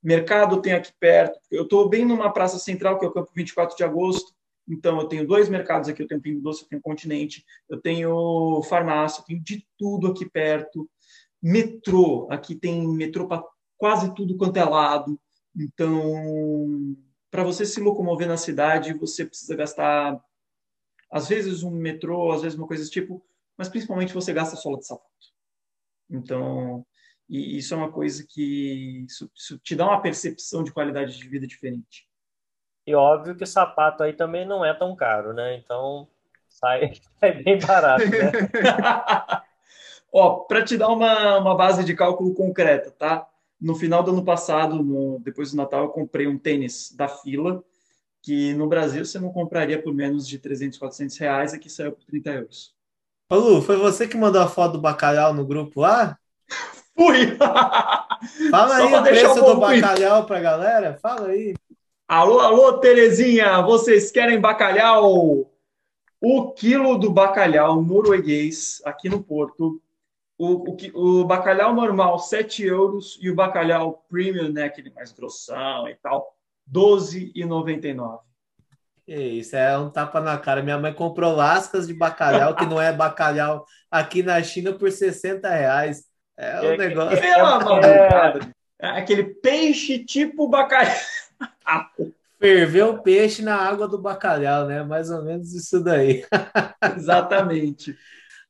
mercado tem aqui perto. Eu estou bem numa praça central, que é o Campo 24 de Agosto. Então, eu tenho dois mercados aqui. Eu tenho Pingo Doce, eu tenho Continente. Eu tenho farmácia, eu tenho de tudo aqui perto. Metrô. Aqui tem metrô para quase tudo quanto é lado. Então, para você se locomover na cidade, você precisa gastar, às vezes, um metrô, às vezes uma coisa desse tipo mas principalmente você gasta sola de sapato. Então, e isso é uma coisa que isso, isso te dá uma percepção de qualidade de vida diferente. E óbvio que o sapato aí também não é tão caro, né? Então sai é bem barato, né? Ó, para te dar uma, uma base de cálculo concreta, tá? No final do ano passado, no, depois do Natal, eu comprei um tênis da fila, que no Brasil você não compraria por menos de 300, 400 reais, aqui saiu por 30 euros. Ô Lu, foi você que mandou a foto do bacalhau no grupo lá? Fui! Fala aí o preço do bacalhau para galera. Fala aí. Alô, alô, Terezinha, vocês querem bacalhau? O quilo do bacalhau norueguês aqui no Porto, o, o, o bacalhau normal, 7 euros, e o bacalhau premium, né, aquele mais grossão e tal, 12,99. Isso é um tapa na cara. Minha mãe comprou lascas de bacalhau, que não é bacalhau, aqui na China por 60 reais. É um é, negócio. É, é, é, aquele peixe tipo bacalhau. Ferveu o peixe na água do bacalhau, né? Mais ou menos isso daí. Exatamente.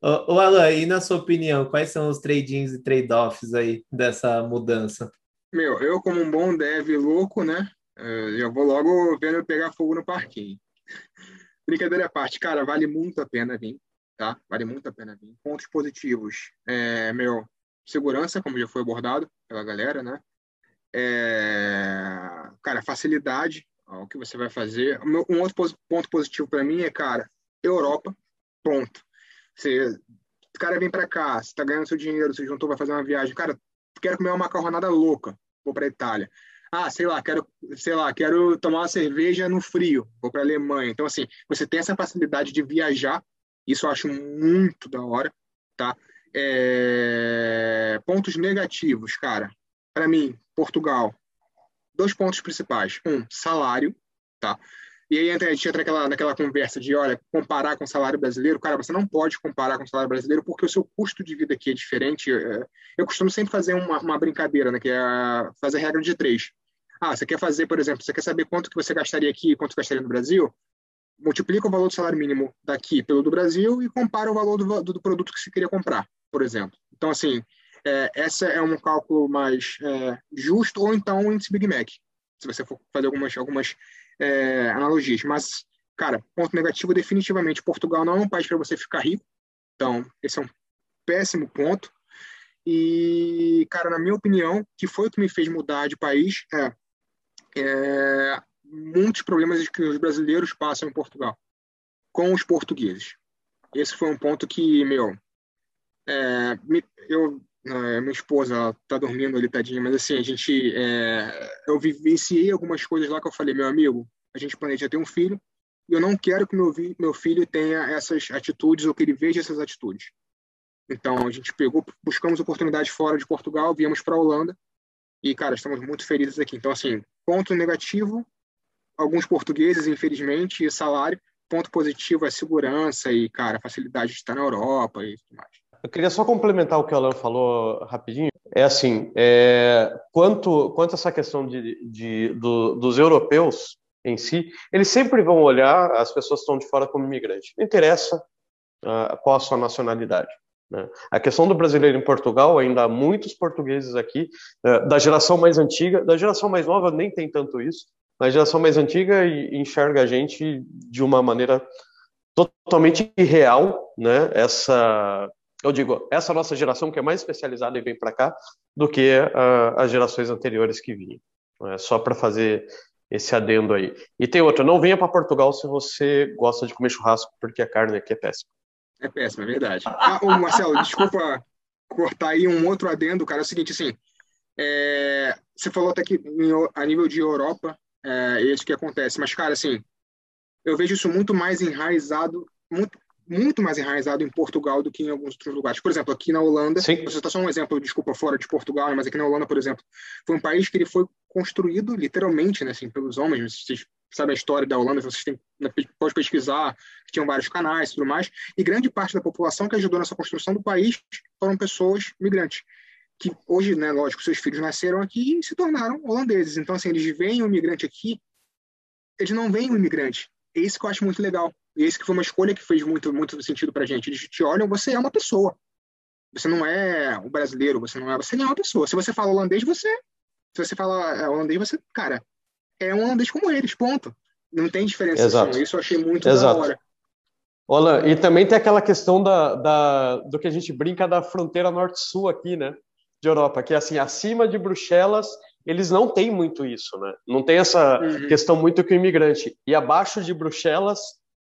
Ô, ô Alan, e na sua opinião, quais são os trade-ins e trade-offs aí dessa mudança? Meu, eu como um bom dev louco, né? Uh, eu vou logo vendo pegar fogo no parquinho. Brincadeira à parte, cara, vale muito a pena vir, tá? Vale muito a pena vir. Pontos positivos, é, meu, segurança, como já foi abordado pela galera, né? É, cara, facilidade ao que você vai fazer. Um outro ponto positivo para mim é, cara, Europa, ponto. Você, o cara vem para cá, você tá ganhando seu dinheiro, você juntou, vai fazer uma viagem. Cara, quero comer uma macarronada louca, vou para Itália ah, sei lá, quero, sei lá, quero tomar uma cerveja no frio, vou para a Alemanha. Então, assim, você tem essa facilidade de viajar, isso eu acho muito da hora, tá? É... Pontos negativos, cara. Para mim, Portugal, dois pontos principais. Um, salário, tá? E aí entra, a gente entra naquela, naquela conversa de, olha, comparar com o salário brasileiro. Cara, você não pode comparar com o salário brasileiro porque o seu custo de vida aqui é diferente. É, eu costumo sempre fazer uma, uma brincadeira, né? Que é fazer a regra de três. Ah, você quer fazer, por exemplo, você quer saber quanto que você gastaria aqui e quanto gastaria no Brasil? Multiplica o valor do salário mínimo daqui pelo do Brasil e compara o valor do, do produto que você queria comprar, por exemplo. Então, assim, é, essa é um cálculo mais é, justo ou então o índice Big Mac, se você for fazer algumas, algumas é, analogias. Mas Cara, ponto negativo, definitivamente, Portugal não é um país para você ficar rico. Então, esse é um péssimo ponto. E, cara, na minha opinião, que foi o que me fez mudar de país, é, é muitos problemas que os brasileiros passam em Portugal com os portugueses. Esse foi um ponto que, meu, é, eu, é, minha esposa tá dormindo ali, tadinha, mas assim, a gente, é, eu vivenciei algumas coisas lá que eu falei, meu amigo, a gente planeja ter um filho, e eu não quero que meu, meu filho tenha essas atitudes ou que ele veja essas atitudes. Então, a gente pegou, buscamos oportunidades fora de Portugal, viemos para a Holanda, e, cara, estamos muito felizes aqui. Então, assim, ponto negativo, alguns portugueses, infelizmente, salário, ponto positivo é segurança e, cara, facilidade de estar na Europa e tudo mais. Eu queria só complementar o que o Alan falou rapidinho. É assim, é, quanto, quanto essa questão de, de do, dos europeus em si, eles sempre vão olhar as pessoas que estão de fora como imigrante. Não interessa uh, qual a sua nacionalidade. Né? A questão do brasileiro em Portugal, ainda há muitos portugueses aqui, uh, da geração mais antiga, da geração mais nova nem tem tanto isso, a geração mais antiga enxerga a gente de uma maneira totalmente irreal, né? Essa, eu digo, essa nossa geração que é mais especializada e vem para cá do que uh, as gerações anteriores que vinham. É só para fazer esse adendo aí. E tem outro, não venha para Portugal se você gosta de comer churrasco, porque a carne aqui é péssima. É péssima, é verdade. Ah, ô Marcelo, desculpa cortar aí um outro adendo, cara. É o seguinte, assim, é, você falou até que a nível de Europa, é, isso que acontece. Mas, cara, assim, eu vejo isso muito mais enraizado, muito, muito mais enraizado em Portugal do que em alguns outros lugares. Por exemplo, aqui na Holanda, Sim. você está só um exemplo, desculpa, fora de Portugal, né, mas aqui na Holanda, por exemplo, foi um país que ele foi construído literalmente, né, assim, pelos homens. Vocês sabem a história da Holanda, vocês têm, né, pode pesquisar, tinham vários canais e tudo mais. E grande parte da população que ajudou nessa construção do país foram pessoas migrantes que hoje, né, lógico, seus filhos nasceram aqui e se tornaram holandeses. Então, assim, eles veem o imigrante aqui, eles não veem o imigrante. É isso que eu acho muito legal. E esse que foi uma escolha que fez muito, muito sentido pra gente. Eles te olham, você é uma pessoa. Você não é um brasileiro, você não é, você não é uma pessoa. Se você fala holandês, você, se você fala é, holandês, você, cara, é um holandês como eles, ponto. Não tem diferença. Exato. Isso eu achei muito Exato. da hora. Olá, e também tem aquela questão da, da, do que a gente brinca da fronteira norte-sul aqui, né? de Europa, que assim, acima de Bruxelas, eles não têm muito isso, né? Não tem essa uhum. questão muito com o imigrante. E abaixo de Bruxelas,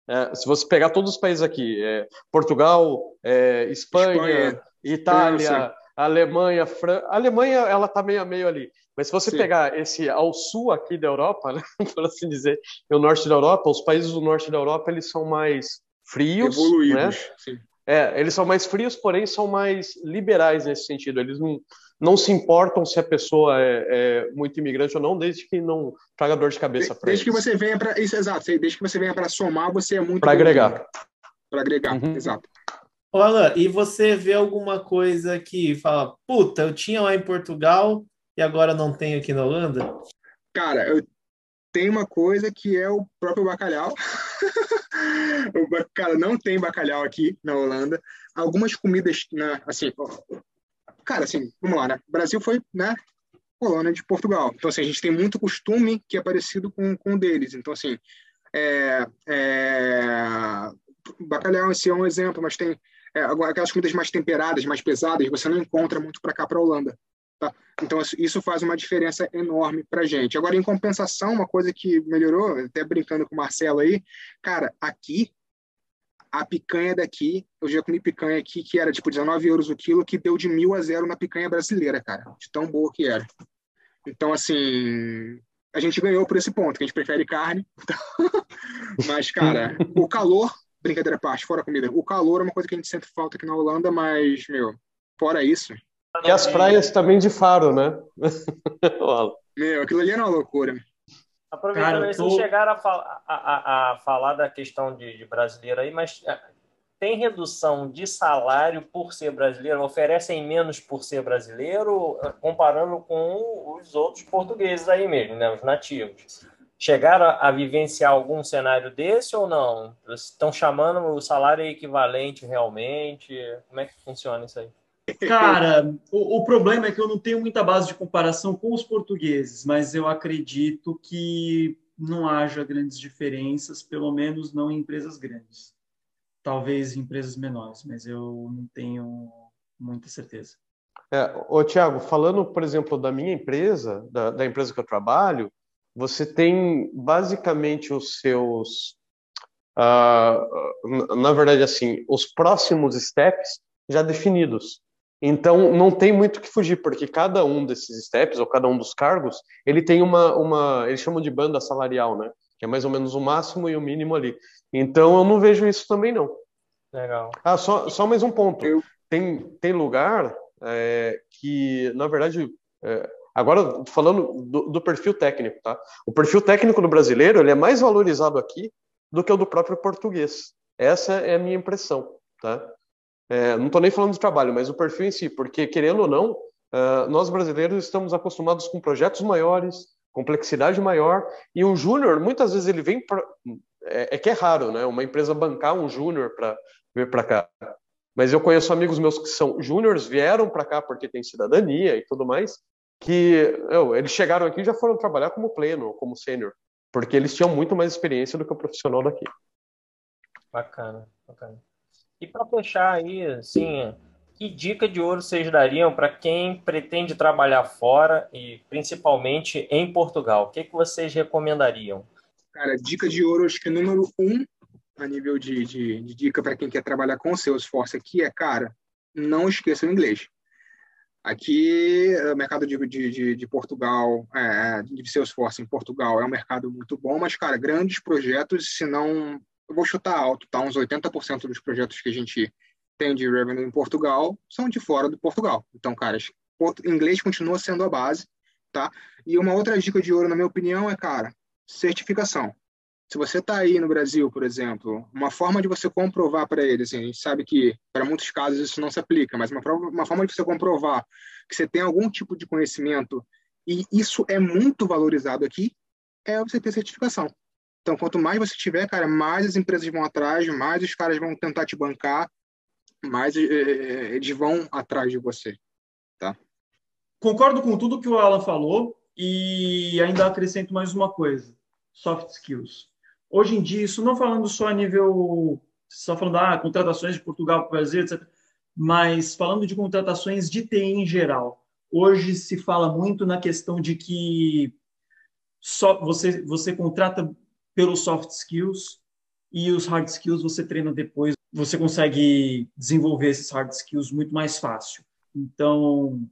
é, se você pegar todos os países aqui, é, Portugal, é, Espanha, Espanha, Itália, França. Alemanha, Fran... A Alemanha, ela tá meio a meio ali. Mas se você Sim. pegar esse ao sul aqui da Europa, né, por assim dizer, o norte da Europa, os países do norte da Europa, eles são mais frios, evoluídos, né? Sim. É, eles são mais frios, porém são mais liberais nesse sentido. Eles não, não se importam se a pessoa é, é muito imigrante ou não, desde que não traga dor de cabeça para eles. Desde que você venha para isso, exato. Desde que você venha para somar, você é muito para agregar. Para agregar, uhum. exato. Olha, e você vê alguma coisa que fala, puta, eu tinha lá em Portugal e agora não tenho aqui na Holanda? Cara, eu tenho uma coisa que é o próprio bacalhau. cara, não tem bacalhau aqui na Holanda. Algumas comidas, né, assim, cara, assim, vamos lá, né? O Brasil foi, né, colônia de Portugal. Então, assim, a gente tem muito costume que é parecido com, com o deles. Então, assim, é, é, bacalhau esse é um exemplo, mas tem é, aquelas comidas mais temperadas, mais pesadas, você não encontra muito para cá, para Holanda. Tá? Então, isso faz uma diferença enorme para gente. Agora, em compensação, uma coisa que melhorou, até brincando com o Marcelo aí, cara, aqui, a picanha daqui, eu já comi picanha aqui que era tipo 19 euros o quilo, que deu de mil a zero na picanha brasileira, cara, de tão boa que era. Então, assim, a gente ganhou por esse ponto, que a gente prefere carne. mas, cara, o calor, brincadeira à parte, fora a comida, o calor é uma coisa que a gente sente falta aqui na Holanda, mas, meu, fora isso, e as praias também de Faro, né? Meu, aquilo ali era uma loucura. Aproveitando, Cara, tô... vocês chegaram a, a, a, a, falar da questão de, de brasileiro aí, mas é, tem redução de salário por ser brasileiro? Oferecem menos por ser brasileiro, comparando com os outros portugueses aí mesmo, né? Os nativos. Chegaram a, vivenciar algum cenário desse ou não? Estão chamando o salário equivalente realmente? Como é que funciona isso aí? Cara, o, o, problema é que eu não tenho muita base de comparação com os portugueses, mas eu acredito que não haja grandes diferenças, pelo menos não em empresas grandes. Talvez em empresas menores, mas eu não tenho muita certeza. É, ô, Tiago, falando, por exemplo, da minha empresa, da, da empresa que eu trabalho, você tem basicamente os seus. Uh, na verdade, assim, os próximos steps já definidos. Então, não tem muito o que fugir, porque cada um desses steps, ou cada um dos cargos, ele tem uma, uma eles chamam de banda salarial, né? Que é mais ou menos o máximo e o mínimo ali. Então, eu não vejo isso também, não. Legal. Ah, só, só mais um ponto. Eu... Tem, tem lugar é, que, na verdade, é, agora falando do, do, perfil técnico, tá? O perfil técnico do brasileiro ele é mais valorizado aqui do que o do próprio português. Essa é a minha impressão, tá? É, não estou nem falando de trabalho, mas o perfil em si, porque querendo ou não, uh, nós brasileiros estamos acostumados com projetos maiores, complexidade maior, e um júnior, muitas vezes ele vem pra, é, é, que é raro, né? Uma empresa bancar um júnior para vir para cá. Mas eu conheço amigos meus que são júniores, vieram para cá porque tem cidadania e tudo mais, que eu, eles chegaram aqui e já foram trabalhar como pleno, como sênior, porque eles tinham muito mais experiência do que o profissional daqui. Bacana, bacana. E para fechar aí, assim, que dica de ouro vocês dariam para quem pretende trabalhar fora e principalmente em Portugal? O que, que vocês recomendariam? Cara, dica de ouro, acho que número um a nível de, de, de dica para quem quer trabalhar com o Salesforce aqui é, cara, não esqueça o inglês. Aqui, o mercado de, de, de Portugal, é, de Salesforce em Portugal, é um mercado muito bom, mas, cara, grandes projetos, se não eu vou chutar alto, tá? Uns 80% dos projetos que a gente tem de revenue em Portugal são de fora do Portugal. Então, caras, inglês continua sendo a base, tá? E uma outra dica de ouro, na minha opinião, é, cara, certificação. Se você está aí no Brasil, por exemplo, uma forma de você comprovar para eles, assim, a gente sabe que para muitos casos isso não se aplica, mas uma, uma forma de você comprovar que você tem algum tipo de conhecimento e isso é muito valorizado aqui, é você ter certificação. Então, quanto mais você tiver, cara, mais as empresas vão atrás, mais os caras vão tentar te bancar, mais eh, eles vão atrás de você, tá? Concordo com tudo que o Alan falou e ainda acrescento mais uma coisa: soft skills. Hoje em dia, isso não falando só a nível, só falando ah, contratações de Portugal para o Brasil, etc. Mas falando de contratações de TI em geral. Hoje se fala muito na questão de que só você você contrata pelos soft skills e os hard skills você treina depois. Você consegue desenvolver esses hard skills muito mais fácil. Então,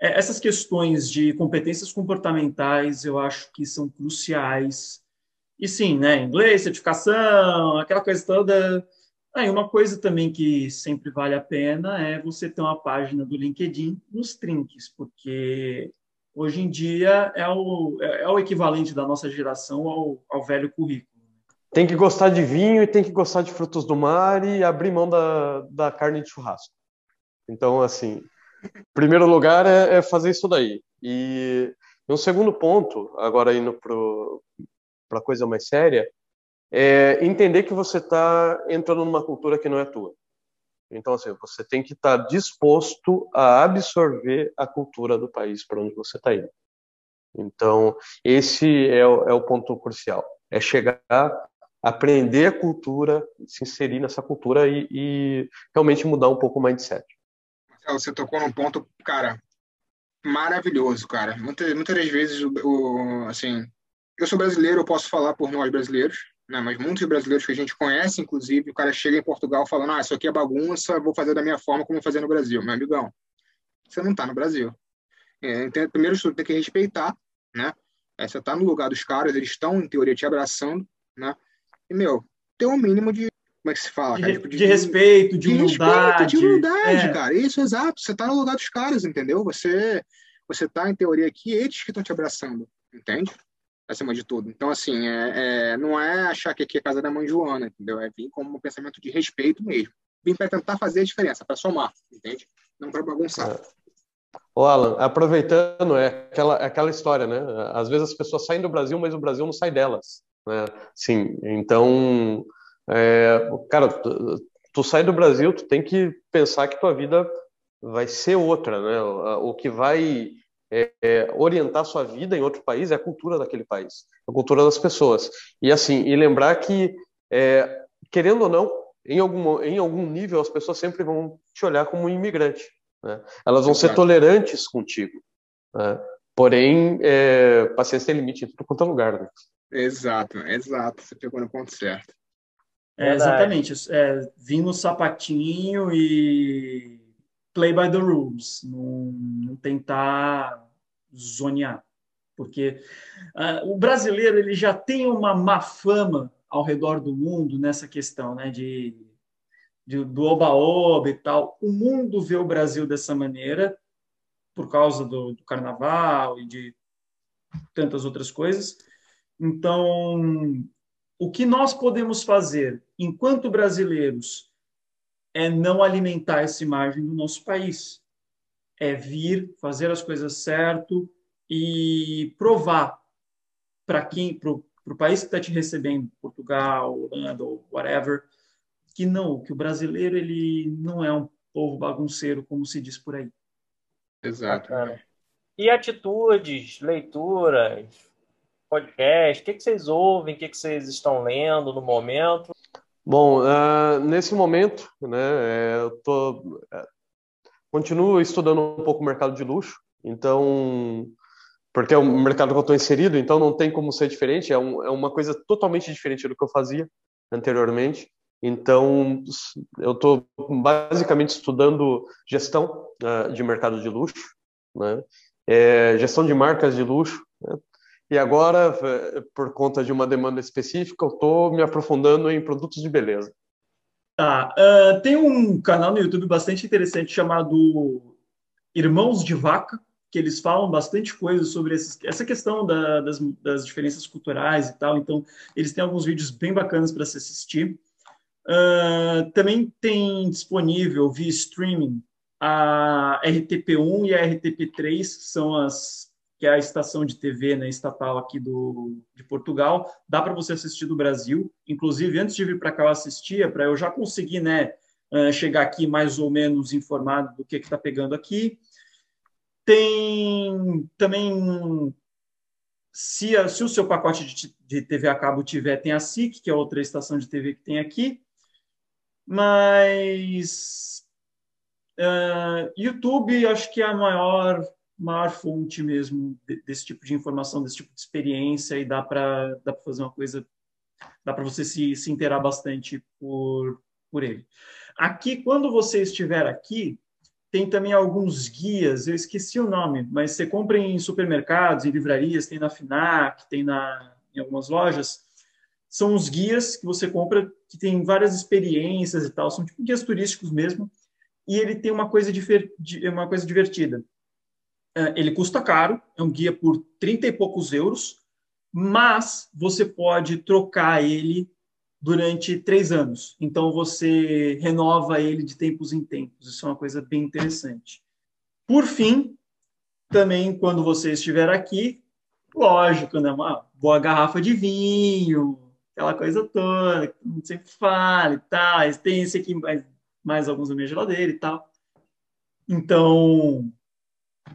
é, essas questões de competências comportamentais eu acho que são cruciais. E sim, né, inglês, certificação, aquela coisa toda. Aí uma coisa também que sempre vale a pena é você ter uma página do LinkedIn nos trinques, porque hoje em dia é o, é, é o equivalente da nossa geração ao, ao velho currículo. Tem que gostar de vinho e tem que gostar de frutos do mar e abrir mão da, da carne de churrasco. Então, assim, primeiro lugar é, é fazer isso daí. E um segundo ponto, agora indo para coisa mais séria, é entender que você está entrando numa cultura que não é tua. Então, assim, você tem que estar tá disposto a absorver a cultura do país para onde você está indo. Então, esse é o, é o ponto crucial. É chegar, aprender a cultura, se inserir nessa cultura e, e realmente mudar um pouco o mindset. Você tocou num ponto, cara, maravilhoso, cara. Muitas, muitas das vezes, o, o, assim, eu sou brasileiro, eu posso falar por nós brasileiros, né? mas muitos brasileiros que a gente conhece, inclusive, o cara chega em Portugal falando: ah, isso aqui é bagunça, vou fazer da minha forma como fazer no Brasil. Meu amigão, você não está no Brasil. É, então, primeiro, você tem que respeitar, né? É, você está no lugar dos caras, eles estão, em teoria, te abraçando, né? E, meu, tem um mínimo de. Como é que se fala? De? Tipo, de, de respeito, de, de humildade. Respeito, de humildade, é. cara. Isso, exato. Você está no lugar dos caras, entendeu? Você você está, em teoria, aqui, eles que estão te abraçando, entende? Acima de tudo. Então, assim, é, é, não é achar que aqui é casa da mãe Joana, entendeu? É vir como um pensamento de respeito mesmo. Vim para tentar fazer a diferença, para somar, entende? Não para bagunçar. É. Ô, Alan, aproveitando, é aquela, é aquela história, né? Às vezes as pessoas saem do Brasil, mas o Brasil não sai delas, né? Sim, então, é, cara, tu, tu sai do Brasil, tu tem que pensar que tua vida vai ser outra, né? O, o que vai é, é, orientar sua vida em outro país é a cultura daquele país, a cultura das pessoas. E assim, e lembrar que, é, querendo ou não, em algum, em algum nível as pessoas sempre vão te olhar como um imigrante. Né? Elas vão ser tolerantes contigo. Né? Porém, é, paciência tem limite em tudo quanto é lugar. Né? Exato, exato. Você pegou no ponto certo. É, exatamente. É, vir no sapatinho e play by the rules. Não, não tentar zonear. Porque uh, o brasileiro ele já tem uma má fama ao redor do mundo nessa questão né, de, de do oba-oba e tal. O mundo vê o Brasil dessa maneira por causa do, do carnaval e de tantas outras coisas. Então, o que nós podemos fazer enquanto brasileiros é não alimentar essa imagem do nosso país. É vir, fazer as coisas certo e provar para quem, para o país que está te recebendo, Portugal, Holanda ou whatever, que não, que o brasileiro ele não é um povo bagunceiro como se diz por aí. Exato. E atitudes, leituras, podcast, o que, que vocês ouvem, o que, que vocês estão lendo no momento? Bom, uh, nesse momento, né, é, eu tô, uh, continuo estudando um pouco o mercado de luxo, então, porque é um mercado que eu estou inserido, então não tem como ser diferente, é, um, é uma coisa totalmente diferente do que eu fazia anteriormente. Então, eu estou basicamente estudando gestão uh, de mercado de luxo, né? é, gestão de marcas de luxo. Né? E agora, por conta de uma demanda específica, eu estou me aprofundando em produtos de beleza. Tá. Uh, tem um canal no YouTube bastante interessante chamado Irmãos de Vaca, que eles falam bastante coisa sobre esses, essa questão da, das, das diferenças culturais e tal. Então, eles têm alguns vídeos bem bacanas para se assistir. Uh, também tem disponível via streaming a RTP1 e a RTP3, que são as que é a estação de TV né, estatal aqui do, de Portugal. Dá para você assistir do Brasil. Inclusive, antes de vir para cá, eu assistia para eu já conseguir né, chegar aqui mais ou menos informado do que está pegando aqui. Tem também se, a, se, o seu pacote de, de, TV a cabo tiver, tem a SIC, que é outra estação de TV que tem aqui. Mas uh, YouTube, acho que é a maior, maior fonte mesmo desse tipo de informação, desse tipo de experiência, e dá para dá fazer uma coisa, dá para você se, se inteirar bastante por, por ele. Aqui, quando você estiver aqui, tem também alguns guias, eu esqueci o nome, mas você compra em supermercados, em livrarias, tem na FINAC, tem na, em algumas lojas, são os guias que você compra que tem várias experiências e tal, são tipo guias turísticos mesmo, e ele tem uma coisa, uma coisa divertida. É, ele custa caro, é um guia por 30 e poucos euros, mas você pode trocar ele durante três anos. Então você renova ele de tempos em tempos. Isso é uma coisa bem interessante. Por fim, também quando você estiver aqui, lógico, né, uma boa garrafa de vinho, aquela coisa toda, que não sempre fala e tal. Tem esse aqui, mais, mais alguns na minha geladeira e tal. Então,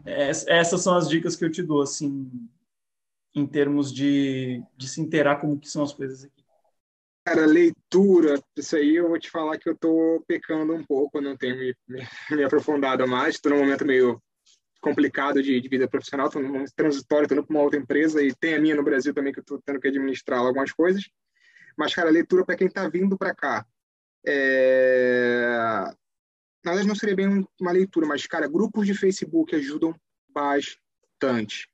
essas são as dicas que eu te dou, assim, em termos de, de se inteirar como que são as coisas aqui. Cara, leitura, isso aí eu vou te falar que eu tô pecando um pouco, não tenho me, me, me aprofundado mais, estou num momento meio complicado de, de vida profissional, estou num momento transitório, estou indo para uma outra empresa e tem a minha no Brasil também que eu estou tendo que administrar algumas coisas. Mas, cara, leitura para quem está vindo para cá. É... Na verdade, não seria bem uma leitura, mas, cara, grupos de Facebook ajudam bastante.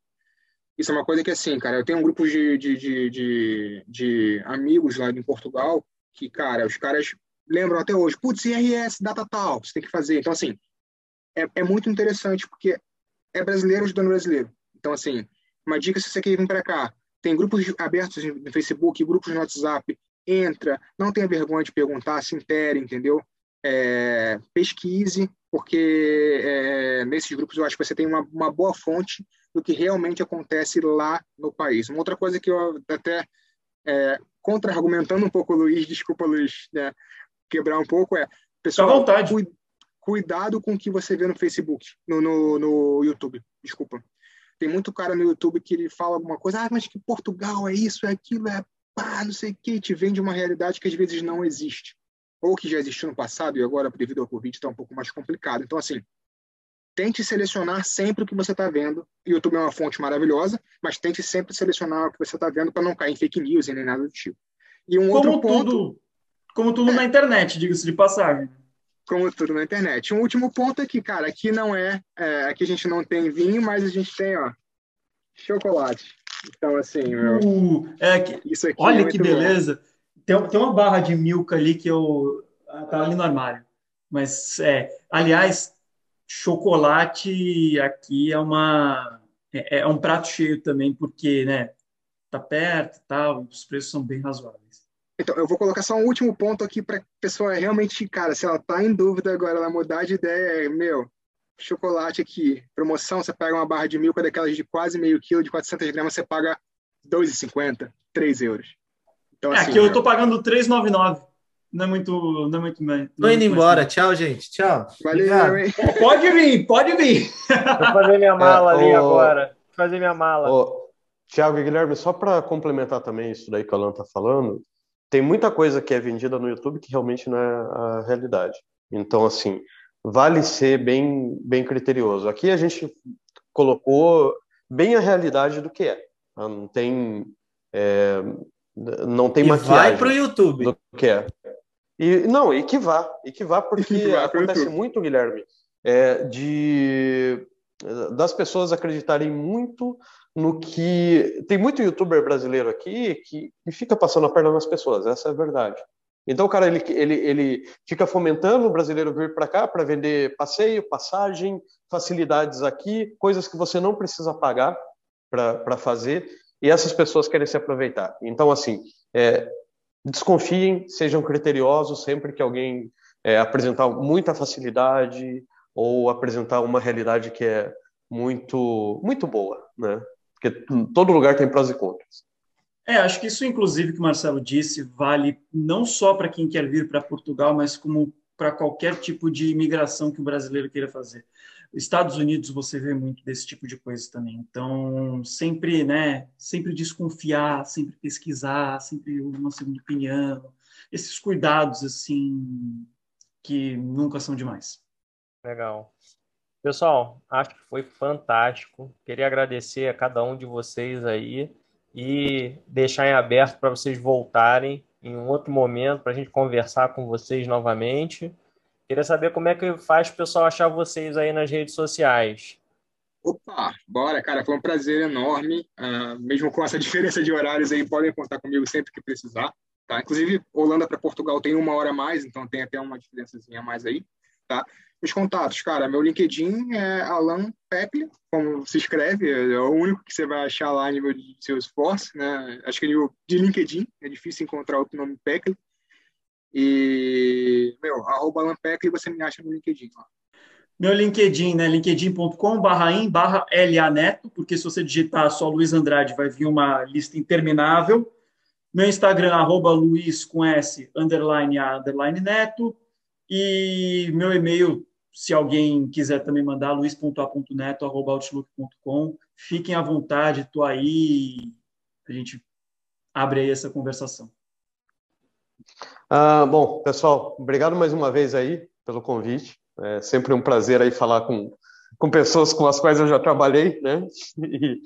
Isso é uma coisa que, assim, cara, eu tenho um grupo de, de, de, de, de amigos lá em Portugal que, cara, os caras lembram até hoje, putz, IRS, data tal, você tem que fazer. Então, assim, é, é muito interessante porque é brasileiro ajudando brasileiro. Então, assim, uma dica se você quer vir para cá, tem grupos abertos no Facebook, grupos no WhatsApp. Entra, não tenha vergonha de perguntar, se intere, entendeu? É, pesquise, porque é, nesses grupos eu acho que você tem uma, uma boa fonte do que realmente acontece lá no país. Uma outra coisa que eu até é, contra-argumentando um pouco, Luiz, desculpa, Luiz, né, quebrar um pouco, é pessoal, vontade. cuidado com o que você vê no Facebook, no, no, no YouTube, desculpa. tem muito cara no YouTube que ele fala alguma coisa, ah, mas que Portugal é isso, é aquilo, é pá, não sei o que, te vende uma realidade que às vezes não existe. Ou que já existiu no passado e agora, devido ao Covid, está um pouco mais complicado. Então, assim, tente selecionar sempre o que você está vendo. O YouTube é uma fonte maravilhosa, mas tente sempre selecionar o que você está vendo para não cair em fake news e nem nada do tipo. E um como outro ponto, tudo, como tudo é, na internet, diga-se de passagem. Como tudo na internet. Um último ponto é que, cara, aqui não é, é, aqui a gente não tem vinho, mas a gente tem, ó, chocolate. Então, assim, meu, uh, é que, isso aqui olha é que beleza. Tem, tem uma barra de milka ali que eu tá ali no armário. Mas é, aliás, chocolate aqui é uma é, é, um prato cheio também, porque, né, tá perto e tal, os preços são bem razoáveis. Então, eu vou colocar só um último ponto aqui para pessoa realmente, cara, se ela tá em dúvida agora, ela mudar de ideia, é, meu, chocolate aqui, promoção, você pega uma barra de milka daquelas de quase meio quilo, de 400 gramas, você paga 2,50, 3 euros. Então, é, assim, aqui eu tô pagando 3,99 não é muito. Não é muito mais. Tô indo embora. Tchau, gente. Tchau. Valeu? Pode vir, pode vir. Vou fazer minha mala é, ali agora. Vou fazer minha mala. Ô, Tiago e Guilherme, só para complementar também isso daí que o Alan tá falando, tem muita coisa que é vendida no YouTube que realmente não é a realidade. Então, assim, vale ser bem, bem criterioso. Aqui a gente colocou bem a realidade do que é. Tá? Não tem. É, não tem e maquiagem. Vai pro YouTube. Do que é. E, não, e que vá, e que vá, porque acontece muito, Guilherme, é, de das pessoas acreditarem muito no que. Tem muito youtuber brasileiro aqui que, que fica passando a perna nas pessoas, essa é a verdade. Então, o cara ele, ele, ele fica fomentando o brasileiro vir para cá para vender passeio, passagem, facilidades aqui, coisas que você não precisa pagar para fazer, e essas pessoas querem se aproveitar. Então, assim, é, desconfiem, sejam criteriosos sempre que alguém é, apresentar muita facilidade ou apresentar uma realidade que é muito muito boa, né? Porque todo lugar tem prós e contras. É, acho que isso, inclusive, que o Marcelo disse, vale não só para quem quer vir para Portugal, mas como para qualquer tipo de imigração que o brasileiro queira fazer. Estados Unidos você vê muito desse tipo de coisa também. Então, sempre, né, sempre desconfiar, sempre pesquisar, sempre uma segunda opinião. Esses cuidados assim que nunca são demais. Legal. Pessoal, acho que foi fantástico. Queria agradecer a cada um de vocês aí e deixar em aberto para vocês voltarem em um outro momento para a gente conversar com vocês novamente. Queria saber como é que faz o pessoal achar vocês aí nas redes sociais. Opa, bora, cara, foi um prazer enorme. Uh, mesmo com essa diferença de horários aí, podem contar comigo sempre que precisar. Tá? Inclusive, Holanda para Portugal tem uma hora a mais, então tem até uma diferençazinha a mais aí. Tá? Os contatos, cara, meu LinkedIn é Alan Pepe, como se escreve, é o único que você vai achar lá a nível de Salesforce, né? Acho que a nível de LinkedIn, é difícil encontrar outro nome Pepe. E, meu, arroba Lampec e você me acha no LinkedIn. Ó. Meu LinkedIn, né? linkedin.com barra LA Neto, porque se você digitar só Luiz Andrade vai vir uma lista interminável. Meu Instagram, arroba Luiz com S, underline A, underline Neto. E meu e-mail, se alguém quiser também mandar, luiz.a.neto, arroba outlook.com. Fiquem à vontade, estou aí. A gente abre aí essa conversação. Ah, bom, pessoal, obrigado mais uma vez aí pelo convite. É sempre um prazer aí falar com, com pessoas com as quais eu já trabalhei, né?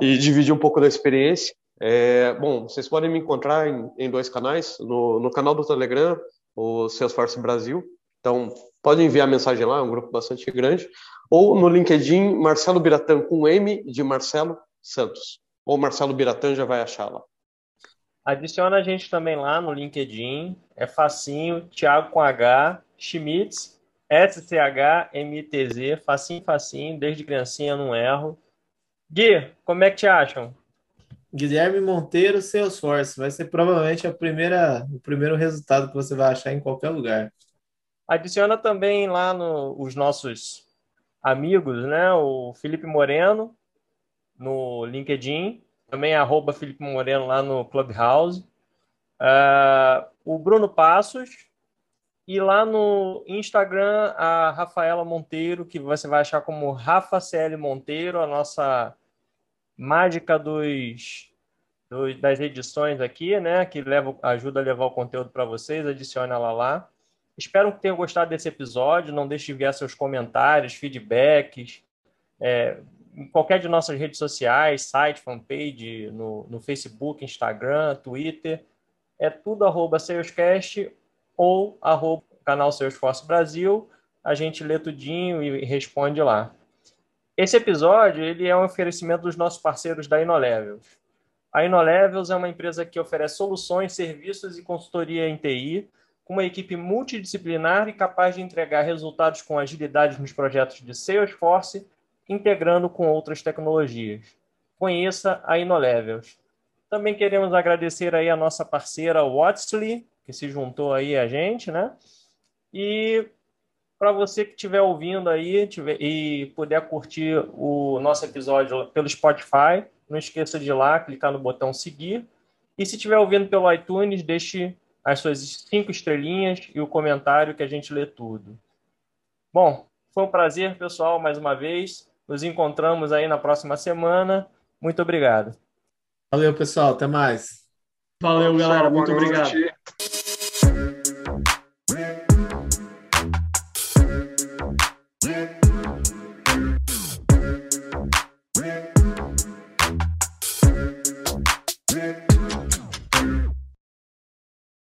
E, e dividir um pouco da experiência. É, bom, vocês podem me encontrar em, em dois canais, no, no, canal do Telegram, o Salesforce Brasil. Então, podem enviar mensagem lá, é um grupo bastante grande. Ou no LinkedIn, Marcelo Biratã com M de Marcelo Santos. Ou Marcelo Biratã já vai achar lá. Adiciona a gente também lá no LinkedIn. É facinho, Thiago com H, Schmitz, S-C-H-M-I-T-Z, facinho, facinho, desde criancinha não erro. Gui, como é que te acham? Guilherme Monteiro, Salesforce. Vai ser provavelmente a primeira, o primeiro resultado que você vai achar em qualquer lugar. Adiciona também lá no, os nossos amigos, né? O Felipe Moreno, no LinkedIn, também é arroba Felipe Moreno lá no Clubhouse. Uh, o Bruno Passos, E lá no Instagram, a Rafaela Monteiro, que você vai achar como Rafa CL Monteiro, a nossa mágica dos, dos das edições aqui, né? Que leva, ajuda a levar o conteúdo para vocês. Adicione ela lá. Espero que tenham gostado desse episódio. Não deixe de enviar seus comentários, feedbacks, é, em qualquer de nossas redes sociais, site, fanpage, no, no Facebook, Instagram, Twitter. É tudo arroba Salescast ou arroba canal Salesforce Brasil. A gente lê tudinho e responde lá. Esse episódio ele é um oferecimento dos nossos parceiros da InnoLevels. A InnoLevels é uma empresa que oferece soluções, serviços e consultoria em TI, com uma equipe multidisciplinar e capaz de entregar resultados com agilidade nos projetos de Salesforce, integrando com outras tecnologias. Conheça a InnoLevels. Também queremos agradecer aí a nossa parceira Watsley, que se juntou aí a gente, né? E para você que estiver ouvindo aí tiver, e puder curtir o nosso episódio pelo Spotify, não esqueça de ir lá, clicar no botão seguir. E se estiver ouvindo pelo iTunes, deixe as suas cinco estrelinhas e o comentário que a gente lê tudo. Bom, foi um prazer, pessoal, mais uma vez. Nos encontramos aí na próxima semana. Muito obrigado. Valeu, pessoal. Até mais. Valeu, galera. Muito obrigado.